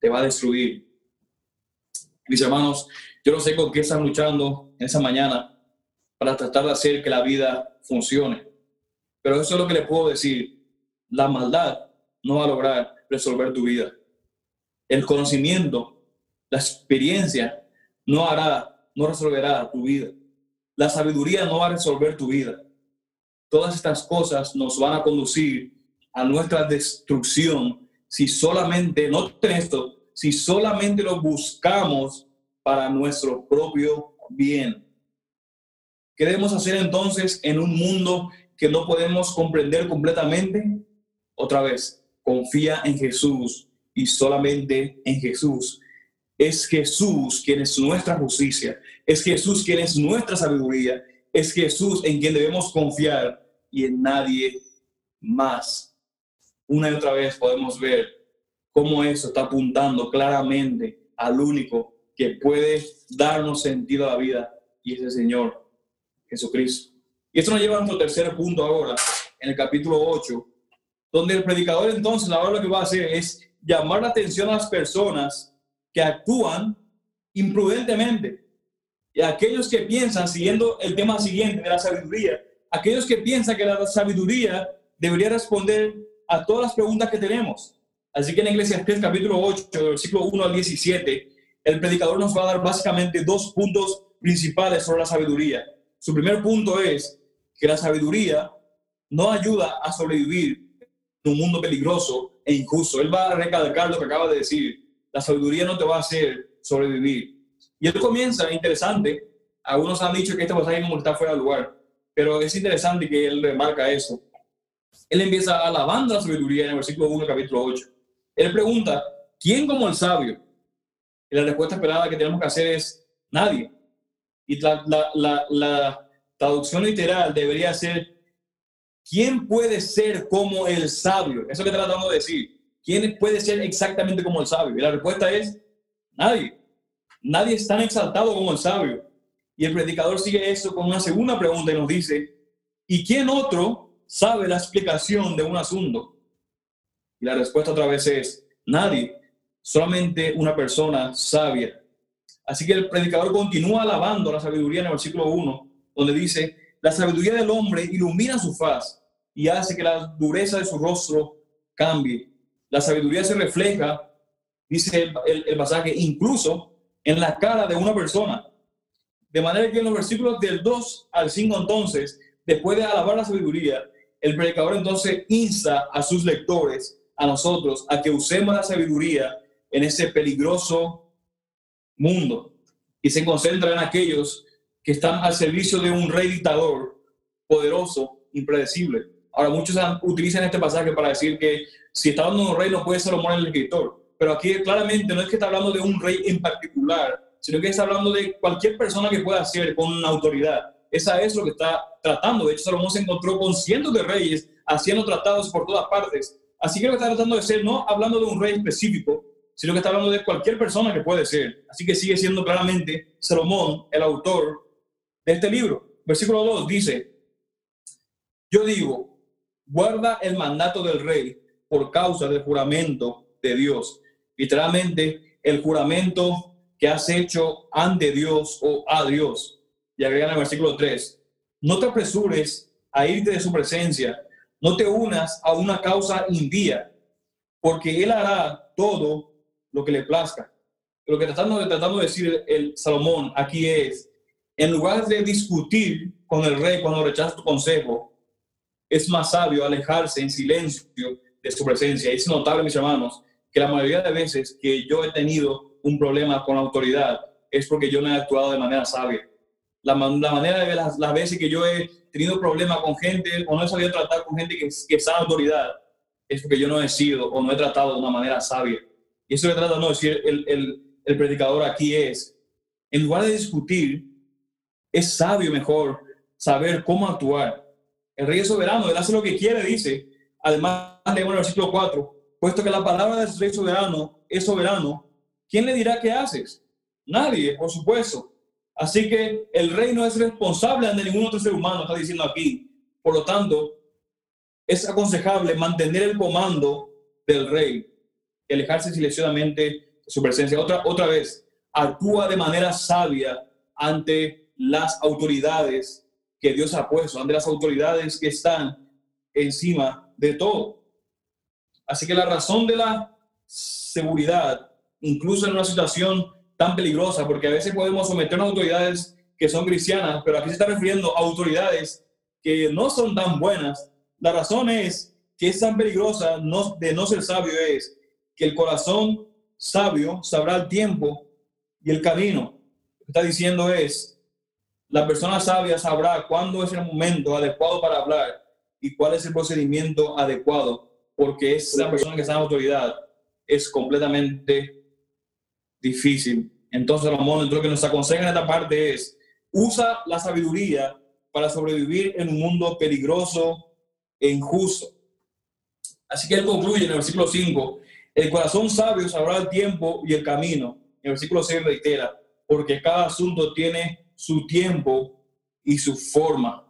Te va a destruir. Mis hermanos, yo no sé con qué están luchando esa mañana para tratar de hacer que la vida funcione. Pero eso es lo que le puedo decir. La maldad no va a lograr resolver tu vida. El conocimiento, la experiencia, no hará, no resolverá tu vida. La sabiduría no va a resolver tu vida. Todas estas cosas nos van a conducir a nuestra destrucción si solamente, no esto, si solamente lo buscamos para nuestro propio bien. ¿Qué debemos hacer entonces en un mundo que no podemos comprender completamente? Otra vez, confía en Jesús y solamente en Jesús. Es Jesús quien es nuestra justicia, es Jesús quien es nuestra sabiduría, es Jesús en quien debemos confiar y en nadie más. Una y otra vez podemos ver cómo eso está apuntando claramente al único que puede darnos sentido a la vida y es el Señor Jesucristo. Y esto nos lleva a nuestro tercer punto ahora, en el capítulo 8, donde el predicador entonces ahora lo que va a hacer es llamar la atención a las personas que actúan imprudentemente y aquellos que piensan, siguiendo el tema siguiente de la sabiduría, aquellos que piensan que la sabiduría debería responder a todas las preguntas que tenemos. Así que en Eclesiastes capítulo 8, versículo 1 al 17, el predicador nos va a dar básicamente dos puntos principales sobre la sabiduría. Su primer punto es que la sabiduría no ayuda a sobrevivir un mundo peligroso e injusto. Él va a recalcar lo que acaba de decir. La sabiduría no te va a hacer sobrevivir. Y él comienza, interesante, algunos han dicho que este pasaje como está fuera de lugar, pero es interesante que él remarca eso. Él empieza alabando la sabiduría en el versículo 1 capítulo 8. Él pregunta, ¿quién como el sabio? Y la respuesta esperada que tenemos que hacer es nadie. Y la, la, la, la traducción literal debería ser ¿Quién puede ser como el sabio? Eso que tratando de decir. ¿Quién puede ser exactamente como el sabio? Y la respuesta es nadie. Nadie es tan exaltado como el sabio. Y el predicador sigue eso con una segunda pregunta y nos dice, ¿y quién otro sabe la explicación de un asunto? Y la respuesta otra vez es, nadie, solamente una persona sabia. Así que el predicador continúa alabando la sabiduría en el versículo 1, donde dice, la sabiduría del hombre ilumina su faz y hace que la dureza de su rostro cambie. La sabiduría se refleja, dice el, pasaje, incluso en la cara de una persona. De manera que en los versículos del 2 al 5 entonces, después de alabar la sabiduría, el predicador entonces insta a sus lectores, a nosotros, a que usemos la sabiduría en ese peligroso mundo y se concentra en aquellos que están al servicio de un rey dictador poderoso, impredecible. Ahora, muchos utilizan este pasaje para decir que si está hablando de un rey, no puede ser Salomón el escritor. Pero aquí claramente no es que está hablando de un rey en particular, sino que está hablando de cualquier persona que pueda ser con autoridad. Esa es lo que está tratando. De hecho, Salomón se encontró con cientos de reyes haciendo tratados por todas partes. Así que lo que está tratando de ser, no hablando de un rey específico, sino que está hablando de cualquier persona que puede ser. Así que sigue siendo claramente Salomón el autor de este libro. Versículo 2 dice, yo digo, guarda el mandato del rey por causa del juramento de Dios. Literalmente, el juramento que has hecho ante Dios o a Dios. Y agregan el versículo 3, no te apresures a irte de su presencia, no te unas a una causa impía, porque Él hará todo lo que le plazca. Lo que tratando tratando de decir el Salomón aquí es, en lugar de discutir con el rey cuando rechaza tu consejo, es más sabio alejarse en silencio de su presencia. Es notable, mis hermanos, que la mayoría de veces que yo he tenido un problema con la autoridad es porque yo no he actuado de manera sabia. La, la manera de las, las, veces que yo he tenido problemas con gente o no he sabido tratar con gente que, que en autoridad es porque yo no he sido o no he tratado de una manera sabia. Y eso que trata de decir el, el, el predicador aquí es, en lugar de discutir, es sabio mejor saber cómo actuar. El rey es soberano, él hace lo que quiere, dice. Además, leemos el versículo 4, puesto que la palabra del rey soberano es soberano, ¿quién le dirá qué haces? Nadie, por supuesto. Así que el rey no es responsable de ningún otro ser humano, está diciendo aquí. Por lo tanto, es aconsejable mantener el comando del rey alejarse silenciosamente de su presencia. Otra, otra vez, actúa de manera sabia ante las autoridades que Dios ha puesto, ante las autoridades que están encima de todo. Así que la razón de la seguridad, incluso en una situación tan peligrosa, porque a veces podemos someternos a autoridades que son cristianas, pero aquí se está refiriendo a autoridades que no son tan buenas. La razón es que es tan peligrosa no, de no ser sabio es que el corazón sabio sabrá el tiempo y el camino. Está diciendo es, la persona sabia sabrá cuándo es el momento adecuado para hablar y cuál es el procedimiento adecuado, porque esa persona que está en autoridad es completamente difícil. Entonces, lo que nos aconseja en esta parte es, usa la sabiduría para sobrevivir en un mundo peligroso e injusto. Así que él concluye en el versículo 5, el corazón sabio sabrá el tiempo y el camino. El versículo 6 reitera, porque cada asunto tiene su tiempo y su forma.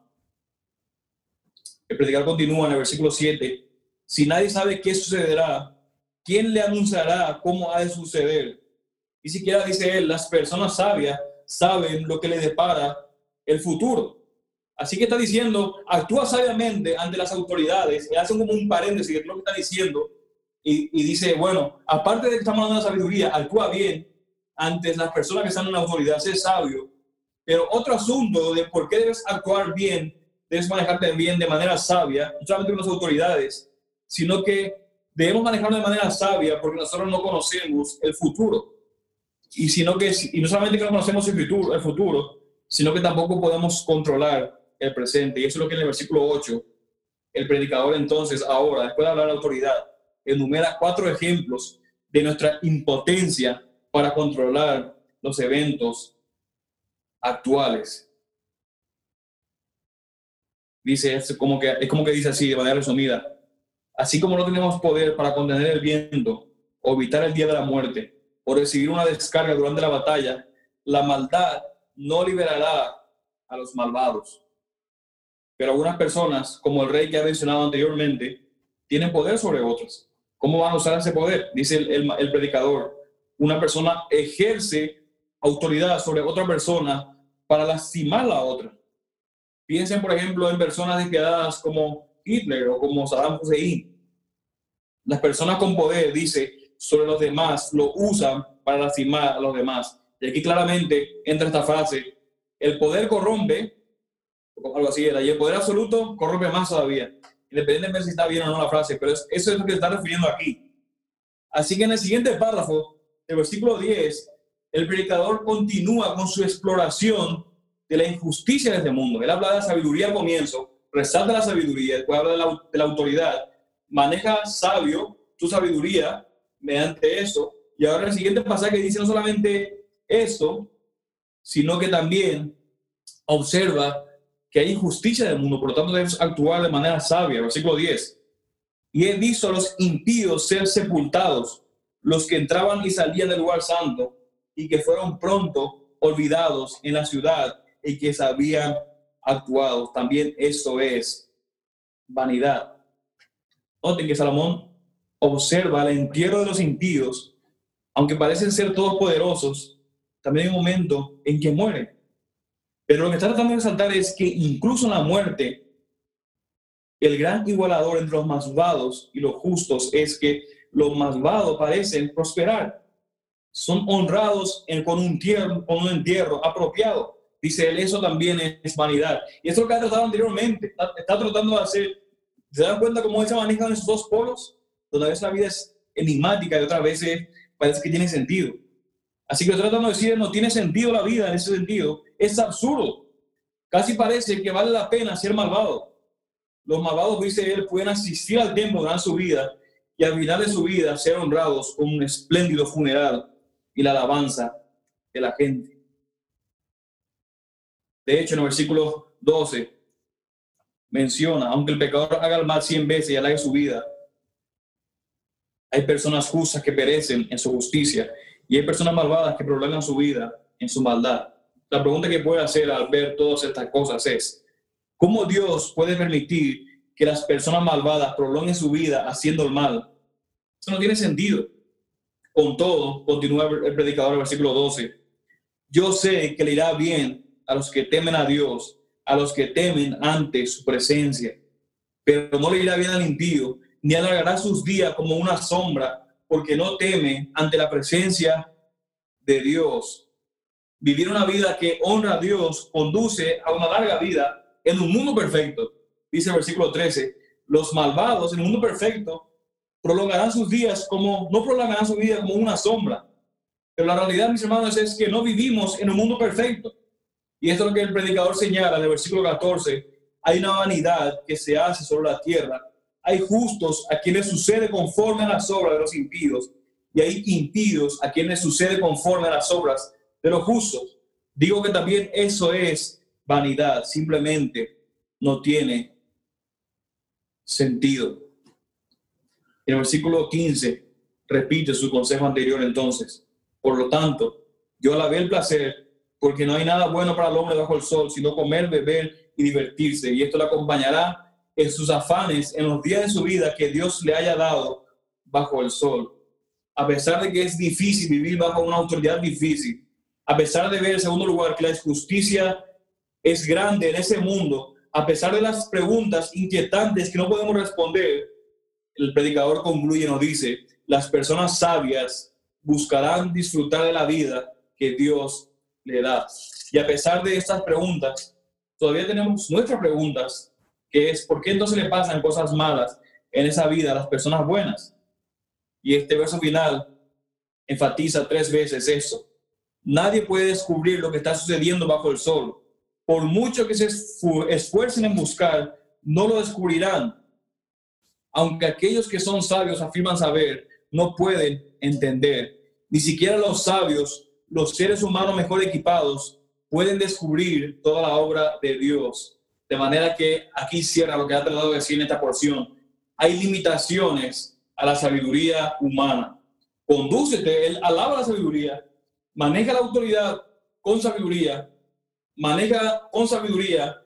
El predicar continúa en el versículo 7. Si nadie sabe qué sucederá, ¿quién le anunciará cómo ha de suceder? Y siquiera dice él, las personas sabias saben lo que le depara el futuro. Así que está diciendo, actúa sabiamente ante las autoridades. Y hacen como un paréntesis de lo que está diciendo y, dice, bueno, aparte de que estamos hablando de sabiduría, actúa bien ante las personas que están en la autoridad, sé sabio. Pero otro asunto de por qué debes actuar bien, debes manejarte bien de manera sabia, no solamente con las autoridades, sino que debemos manejarlo de manera sabia porque nosotros no conocemos el futuro. Y, sino que, y no solamente que no conocemos el futuro, el futuro, sino que tampoco podemos controlar el presente. Y eso es lo que en el versículo 8, el predicador entonces, ahora, después de hablar de autoridad, enumera cuatro ejemplos de nuestra impotencia para controlar los eventos actuales. Dice, es como que, es como que dice así, de manera resumida, así como no tenemos poder para contener el viento o evitar el día de la muerte o recibir una descarga durante la batalla, la maldad no liberará a los malvados. Pero algunas personas, como el rey que ha mencionado anteriormente, tienen poder sobre otros. ¿Cómo van a usar ese poder? Dice el, predicador. Una persona ejerce autoridad sobre otra persona para lastimar la otra. Piensen, por ejemplo, en personas despiadadas como Hitler o como Saddam Hussein. Las personas con poder, dice, sobre los demás, lo usan para lastimar a los demás. Y aquí claramente entra esta frase, el poder corrompe, algo así era, y el poder absoluto corrompe más todavía independientemente si está bien o no la frase, pero eso es lo que está refiriendo aquí. Así que en el siguiente párrafo, el versículo 10, el predicador continúa con su exploración de la injusticia de este mundo. Él habla de sabiduría al comienzo, resalta la sabiduría, después habla de la, la autoridad, maneja sabio tu sabiduría mediante eso. Y ahora el siguiente pasaje dice no solamente eso, sino que también observa que hay injusticia en el mundo, por lo tanto debes actuar de manera sabia. Versículo 10. Y he visto a los impíos ser sepultados, los que entraban y salían del lugar santo, y que fueron pronto olvidados en la ciudad y que se habían actuado. También eso es vanidad. Noten que Salomón observa el entierro de los impíos, aunque parecen ser todos poderosos, también hay un momento en que mueren. Pero lo que está tratando de resaltar es que incluso en la muerte, el gran igualador entre los malvados y los justos es que los malvados parecen prosperar. Son honrados con, un entierro apropiado. Dice él, eso también es vanidad. Y eso es lo que ha tratado anteriormente. Está, tratando de hacer. ¿Se dan cuenta cómo él se maneja en esos dos polos? Donde a veces la vida es enigmática y otras veces parece que tiene sentido. Así que tratando de decir, no tiene sentido la vida en ese sentido. Es absurdo. Casi parece que vale la pena ser malvado. Los malvados, dice él, pueden asistir al templo durante su vida y al final de su vida ser honrados con un espléndido funeral y la alabanza de la gente. De hecho, en el versículo 12 menciona, aunque el pecador haga el mal cien veces y halague su vida, hay personas justas que perecen en su justicia y hay personas malvadas que prolongan su vida en su maldad. La pregunta que puede hacer al ver todas estas cosas es, ¿cómo Dios puede permitir que las personas malvadas prolonguen su vida haciendo el mal? Eso no tiene sentido. Con todo, continúa el predicador el versículo 12, yo sé que le irá bien a los que temen a Dios, a los que temen ante su presencia, pero no le irá bien al impío, ni alargará sus días como una sombra porque no teme ante la presencia de Dios. Vivir una vida que honra a Dios conduce a una larga vida en un mundo perfecto. Dice el versículo 13, los malvados en un mundo perfecto prolongarán sus días como, no prolongarán su vida como una sombra. Pero la realidad, mis hermanos, es que no vivimos en un mundo perfecto. Y esto es lo que el predicador señala en versículo 14. Hay una vanidad que se hace sobre la tierra hay justos a quienes sucede conforme a las obras de los impíos, y hay impíos a quienes sucede conforme a las obras de los justos. Digo que también eso es vanidad, simplemente no tiene sentido. En el versículo 15 repite su consejo anterior entonces. Por lo tanto, yo alabé el placer, porque no hay nada bueno para el hombre bajo el sol, sino comer, beber y divertirse, y esto le acompañará en sus afanes, en los días de su vida que Dios le haya dado bajo el sol. A pesar de que es difícil vivir bajo una autoridad difícil, a pesar de ver en segundo lugar que la injusticia es grande en ese mundo, a pesar de las preguntas inquietantes que no podemos responder, el predicador concluye nos dice, las personas sabias buscarán disfrutar de la vida que Dios le da. Y a pesar de estas preguntas, todavía tenemos nuestras preguntas que es ¿por qué entonces le pasan cosas malas en esa vida a las personas buenas? Y este verso final enfatiza tres veces eso. Nadie puede descubrir lo que está sucediendo bajo el sol. Por mucho que se esfuercen en buscar, no lo descubrirán. Aunque aquellos que son sabios afirman saber, no pueden entender. Ni siquiera los sabios, los seres humanos mejor equipados, pueden descubrir toda la obra de Dios. De manera que aquí cierra lo que ha tratado de decir en esta porción. Hay limitaciones a la sabiduría humana. Condúcete, él alaba la sabiduría, maneja la autoridad con sabiduría, maneja con sabiduría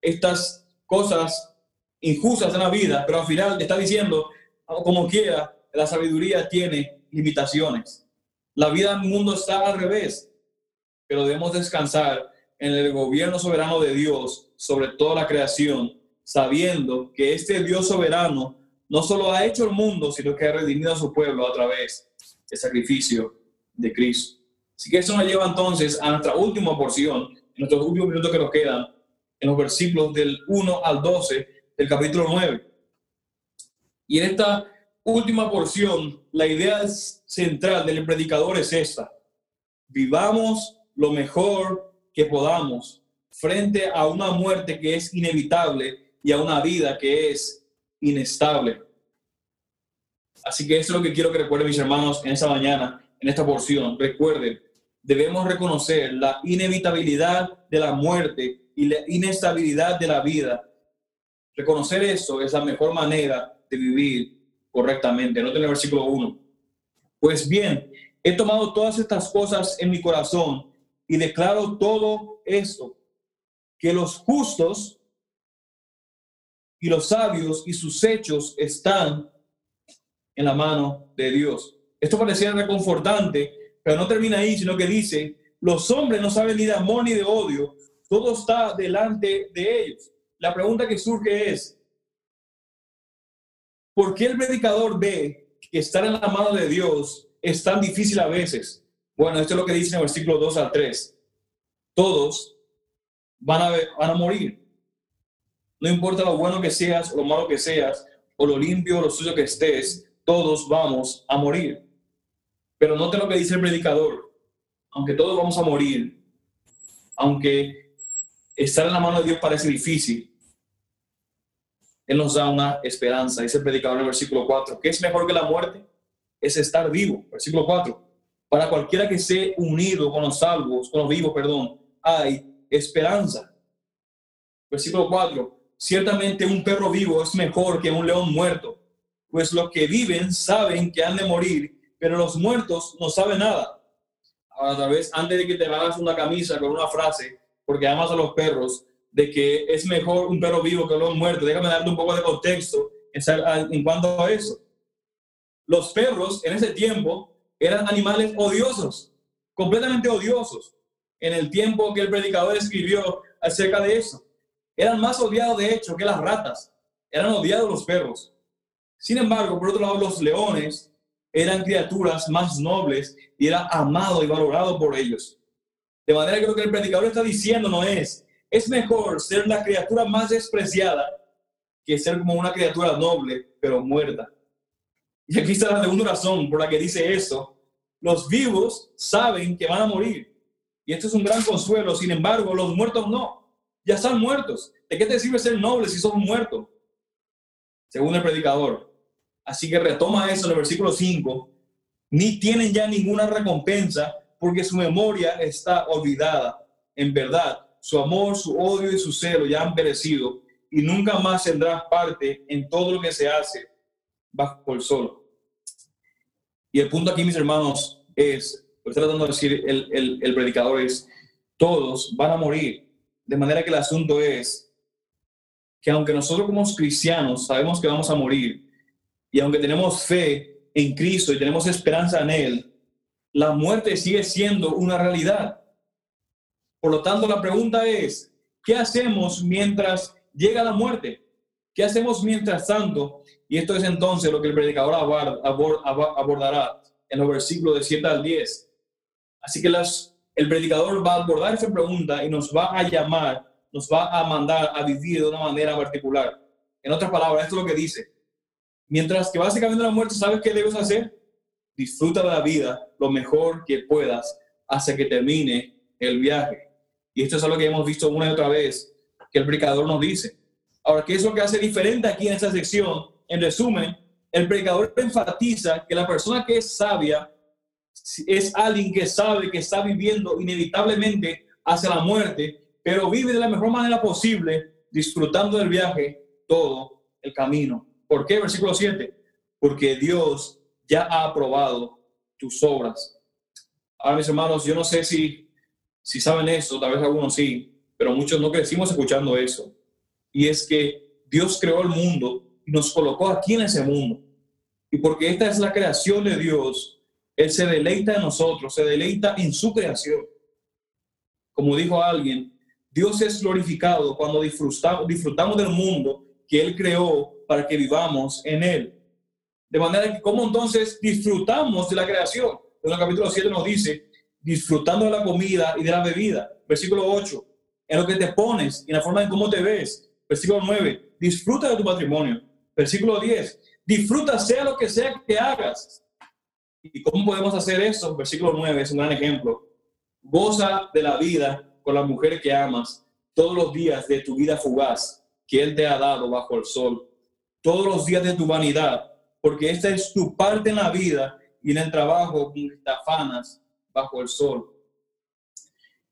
estas cosas injustas en la vida, pero al final está diciendo, como quiera, la sabiduría tiene limitaciones. La vida del mundo está al revés, pero debemos descansar en el gobierno soberano de Dios sobre toda la creación, sabiendo que este Dios soberano no solo ha hecho el mundo, sino que ha redimido a su pueblo a través del sacrificio de Cristo. Así que eso nos lleva entonces a nuestra última porción, en nuestros últimos minutos que nos quedan, en los versículos del 1 al 12 del capítulo 9. Y en esta última porción, la idea central del predicador es esta. Vivamos lo mejor que podamos frente a una muerte que es inevitable y a una vida que es inestable. Así que eso es lo que quiero que recuerden mis hermanos en esta mañana, en esta porción. Recuerden, debemos reconocer la inevitabilidad de la muerte y la inestabilidad de la vida. Reconocer eso es la mejor manera de vivir correctamente. Noten el versículo 1. Pues bien, he tomado todas estas cosas en mi corazón y declaro todo esto, que los justos y los sabios y sus hechos están en la mano de Dios. Esto parecía reconfortante, pero no termina ahí, sino que dice, los hombres no saben ni de amor ni de odio, todo está delante de ellos. La pregunta que surge es, ¿por qué el predicador ve que estar en la mano de Dios es tan difícil a veces? Bueno, esto es lo que dice en el versículo 2 al 3. Todos van a, van a morir. No importa lo bueno que seas o lo malo que seas, o lo limpio o lo sucio que estés, todos vamos a morir. Pero note lo que dice el predicador. Aunque todos vamos a morir, aunque estar en la mano de Dios parece difícil, Él nos da una esperanza. Dice el predicador en el versículo 4. ¿Qué es mejor que la muerte? Es estar vivo. Versículo 4. Para cualquiera que esté unido con los salvos, con los vivos, perdón, hay esperanza. Versículo 4. Ciertamente un perro vivo es mejor que un león muerto pues los que viven saben que han de morir, pero los muertos no saben nada. Ahora, tal vez antes de que te hagas una camisa con una frase, porque amas a los perros, de que es mejor un perro vivo que un muerto, déjame darte un poco de contexto en cuanto a eso. Los perros en ese tiempo eran animales odiosos, completamente odiosos, en el tiempo que el predicador escribió acerca de eso. Eran más odiados, de hecho, que las ratas. Eran odiados los perros. Sin embargo, por otro lado, los leones eran criaturas más nobles y era amado y valorado por ellos. De manera que lo que el predicador está diciendo no es, es mejor ser la criatura más despreciada que ser como una criatura noble, pero muerta. Y aquí está la segunda razón por la que dice eso. Los vivos saben que van a morir. Y esto es un gran consuelo. Sin embargo, los muertos no. Ya están muertos. ¿De qué te sirve ser noble si son muertos? Según el predicador. Así que retoma eso en el versículo 5. Ni tienen ya ninguna recompensa porque su memoria está olvidada. En verdad, su amor, su odio y su celo ya han perecido y nunca más tendrás parte en todo lo que se hace bajo el sol. Y el punto aquí, mis hermanos, es, lo está tratando de decir el, el, el predicador, es, todos van a morir. De manera que el asunto es que aunque nosotros como cristianos sabemos que vamos a morir, y aunque tenemos fe en Cristo y tenemos esperanza en Él, la muerte sigue siendo una realidad. Por lo tanto, la pregunta es, ¿qué hacemos mientras llega la muerte? ¿Qué hacemos mientras tanto? Y esto es entonces lo que el predicador abordará en los versículos de 7 al 10. Así que el predicador va a abordar esa pregunta y nos va a llamar, nos va a mandar a vivir de una manera particular. En otras palabras, esto es lo que dice. Mientras que básicamente la muerte, ¿sabes qué debes hacer? Disfruta de la vida lo mejor que puedas hasta que termine el viaje. Y esto es algo que hemos visto una y otra vez, que el predicador nos dice. Ahora, ¿qué es lo que hace diferente aquí en esta sección? En resumen, el predicador enfatiza que la persona que es sabia es alguien que sabe que está viviendo inevitablemente hacia la muerte, pero vive de la mejor manera posible, disfrutando del viaje todo el camino. ¿Por qué? Versículo 7. Porque Dios ya ha aprobado tus obras. Ahora, mis hermanos, yo no sé si, si saben eso, tal vez algunos sí, pero muchos no crecimos escuchando eso. Y es que Dios creó el mundo y nos colocó aquí en ese mundo. Y porque esta es la creación de Dios, Él se deleita en nosotros, se deleita en su creación. Como dijo alguien, Dios es glorificado cuando disfrutamos, disfrutamos del mundo que Él creó para que vivamos en Él. De manera que, ¿cómo entonces disfrutamos de la creación? En el capítulo 7 nos dice, disfrutando de la comida y de la bebida. Versículo 8, en lo que te pones y en la forma en cómo te ves. Versículo 9, disfruta de tu patrimonio. Versículo 10, disfruta sea lo que sea que hagas. ¿Y cómo podemos hacer eso? Versículo 9 es un gran ejemplo. Goza de la vida con la mujer que amas todos los días de tu vida fugaz que Él te ha dado bajo el sol, todos los días de tu vanidad, porque esta es tu parte en la vida y en el trabajo con te afanas bajo el sol.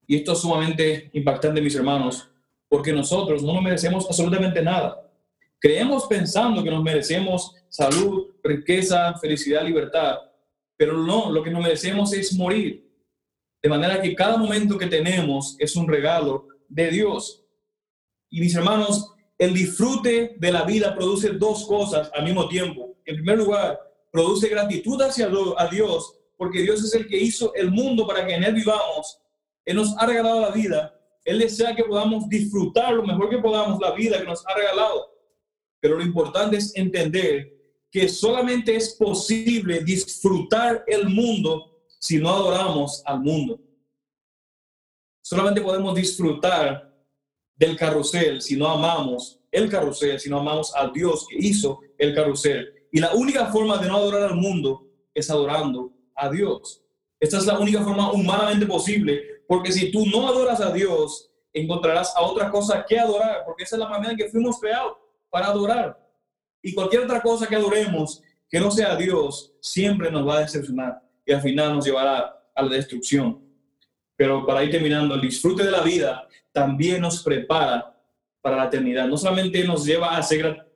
Y esto es sumamente impactante, mis hermanos, porque nosotros no nos merecemos absolutamente nada. Creemos pensando que nos merecemos salud, riqueza, felicidad, libertad, pero no, lo que nos merecemos es morir. De manera que cada momento que tenemos es un regalo de Dios. Y mis hermanos, el disfrute de la vida produce dos cosas al mismo tiempo. En primer lugar, produce gratitud hacia Dios, porque Dios es el que hizo el mundo para que en él vivamos. Él nos ha regalado la vida. Él desea que podamos disfrutar lo mejor que podamos la vida que nos ha regalado. Pero lo importante es entender que solamente es posible disfrutar el mundo si no adoramos al mundo. Solamente podemos disfrutar del carrusel si no amamos el carrusel, si no amamos a Dios que hizo el carrusel. Y la única forma de no adorar al mundo es adorando a Dios. Esta es la única forma humanamente posible, porque si tú no adoras a Dios, encontrarás a otra cosa que adorar, porque esa es la manera en que fuimos creados para adorar. Y cualquier otra cosa que adoremos que no sea Dios, siempre nos va a decepcionar y al final nos llevará a la destrucción. Pero para ir terminando, el disfrute de la vida también nos prepara para la eternidad. No solamente nos lleva a ser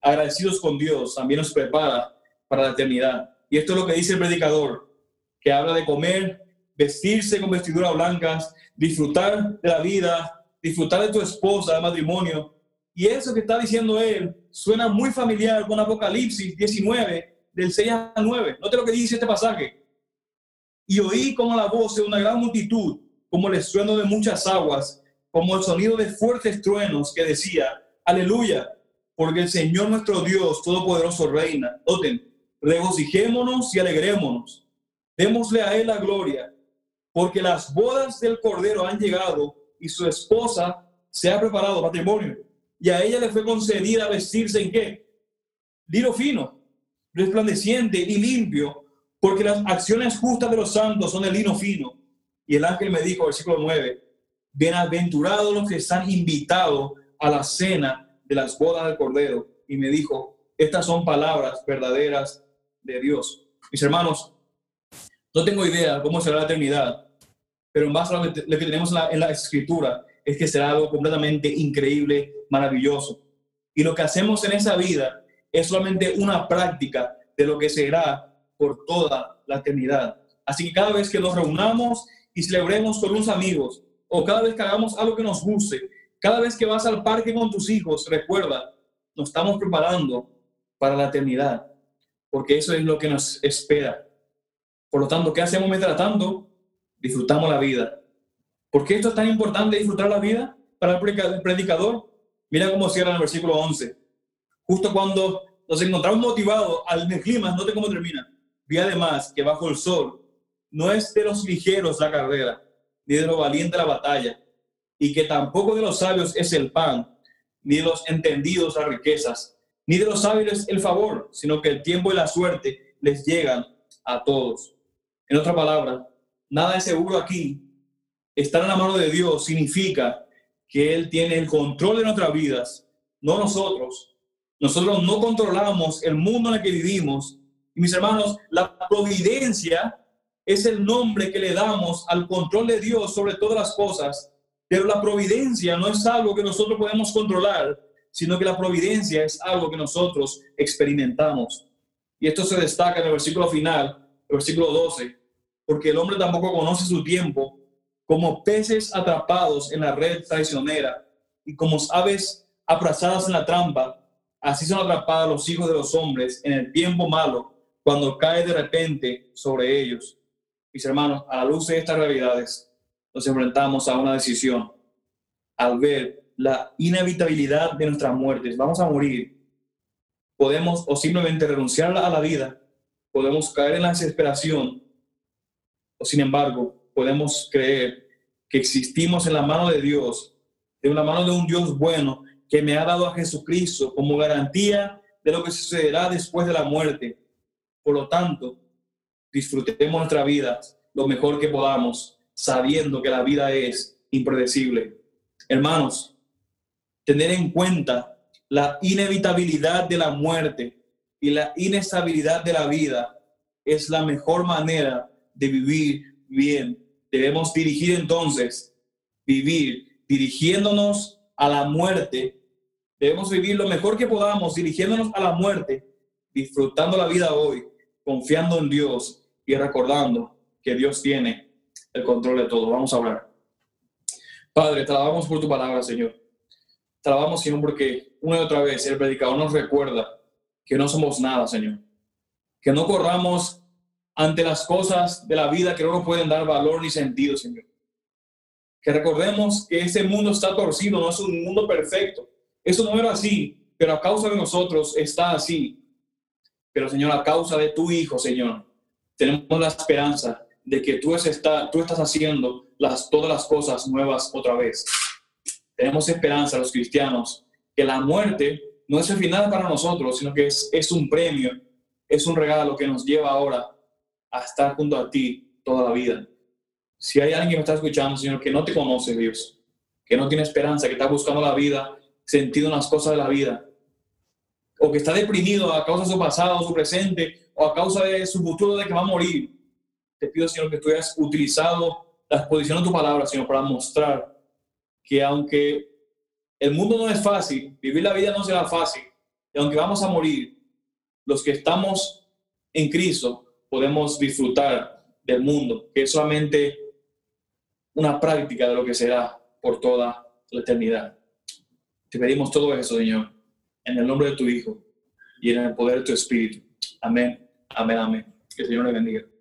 agradecidos con Dios, también nos prepara para la eternidad. Y esto es lo que dice el predicador, que habla de comer, vestirse con vestiduras blancas, disfrutar de la vida, disfrutar de tu esposa, de matrimonio, y eso que está diciendo él suena muy familiar con Apocalipsis 19, del 6 a 9. Note lo que dice este pasaje. Y oí como la voz de una gran multitud, como el estruendo de muchas aguas, como el sonido de fuertes truenos que decía, aleluya, porque el Señor nuestro Dios Todopoderoso reina. Noten, regocijémonos y alegrémonos. Démosle a Él la gloria, porque las bodas del Cordero han llegado y su esposa se ha preparado matrimonio y a ella le fue concedida vestirse en qué? Lino fino, resplandeciente y limpio, porque las acciones justas de los santos son el lino fino. Y el ángel me dijo, versículo 9, bienaventurados los que están invitados a la cena de las bodas del Cordero. Y me dijo, estas son palabras verdaderas de Dios. Mis hermanos, no tengo idea cómo será la eternidad, pero en base a lo que, tenemos en la, escritura, es que será algo completamente increíble, maravilloso. Y lo que hacemos en esa vida es solamente una práctica de lo que será por toda la eternidad. Así que cada vez que nos reunamos y celebremos con unos amigos, o cada vez que hagamos algo que nos guste, cada vez que vas al parque con tus hijos, recuerda, nos estamos preparando para la eternidad, porque eso es lo que nos espera. Por lo tanto, ¿qué hacemos mientras tanto? Disfrutamos la vida, ¿Por qué esto es tan importante disfrutar la vida para el predicador? Mira cómo cierra el versículo 11. Justo cuando nos encontramos motivados al clima, note cómo termina. Vi además que bajo el sol no es de los ligeros la carrera, ni de los valientes la batalla, y que tampoco de los sabios es el pan, ni de los entendidos las riquezas, ni de los hábiles el favor, sino que el tiempo y la suerte les llegan a todos. En otra palabra, nada es seguro aquí estar en la mano de Dios significa que Él tiene el control de nuestras vidas, no nosotros. Nosotros no controlamos el mundo en el que vivimos. Y mis hermanos, la providencia es el nombre que le damos al control de Dios sobre todas las cosas. Pero la providencia no es algo que nosotros podemos controlar, sino que la providencia es algo que nosotros experimentamos. Y esto se destaca en el versículo final, el versículo 12, porque el hombre tampoco conoce su tiempo como peces atrapados en la red traicionera y como aves abrazadas en la trampa, así son atrapados los hijos de los hombres en el tiempo malo, cuando cae de repente sobre ellos. Mis hermanos, a la luz de estas realidades, nos enfrentamos a una decisión. Al ver la inevitabilidad de nuestras muertes, vamos a morir. Podemos o simplemente renunciar a la vida, podemos caer en la desesperación, o sin embargo, podemos creer que existimos en la mano de Dios, en la mano de un Dios bueno que me ha dado a Jesucristo como garantía de lo que sucederá después de la muerte. Por lo tanto, disfrutemos nuestra vida lo mejor que podamos, sabiendo que la vida es impredecible. Hermanos, tener en cuenta la inevitabilidad de la muerte y la inestabilidad de la vida es la mejor manera de vivir bien. Debemos dirigir entonces, vivir dirigiéndonos a la muerte. Debemos vivir lo mejor que podamos dirigiéndonos a la muerte, disfrutando la vida hoy, confiando en Dios y recordando que Dios tiene el control de todo. Vamos a hablar. Padre, te alabamos por tu palabra, Señor. Te alabamos, Señor, porque una y otra vez el predicador nos recuerda que no somos nada, Señor. Que no corramos ante las cosas de la vida que no nos pueden dar valor ni sentido, Señor. Que recordemos que este mundo está torcido, no es un mundo perfecto. Eso no era así, pero a causa de nosotros está así. Pero, Señor, a causa de tu Hijo, Señor, tenemos la esperanza de que tú, está, tú estás haciendo las, todas las cosas nuevas otra vez. Tenemos esperanza los cristianos que la muerte no es el final para nosotros, sino que es, es un premio, es un regalo que nos lleva ahora a estar junto a ti toda la vida. Si hay alguien que me está escuchando, Señor, que no te conoce, Dios, que no tiene esperanza, que está buscando la vida, sentido en las cosas de la vida, o que está deprimido a causa de su pasado, su presente, o a causa de su futuro de que va a morir, te pido, Señor, que tú hayas utilizado la exposición de tu palabra, Señor, para mostrar que aunque el mundo no es fácil, vivir la vida no será fácil, y aunque vamos a morir, los que estamos en Cristo podemos disfrutar del mundo, que es solamente una práctica de lo que será por toda la eternidad. Te pedimos todo eso, Señor, en el nombre de tu Hijo y en el poder de tu Espíritu. Amén, amén, amén. Que el Señor le bendiga.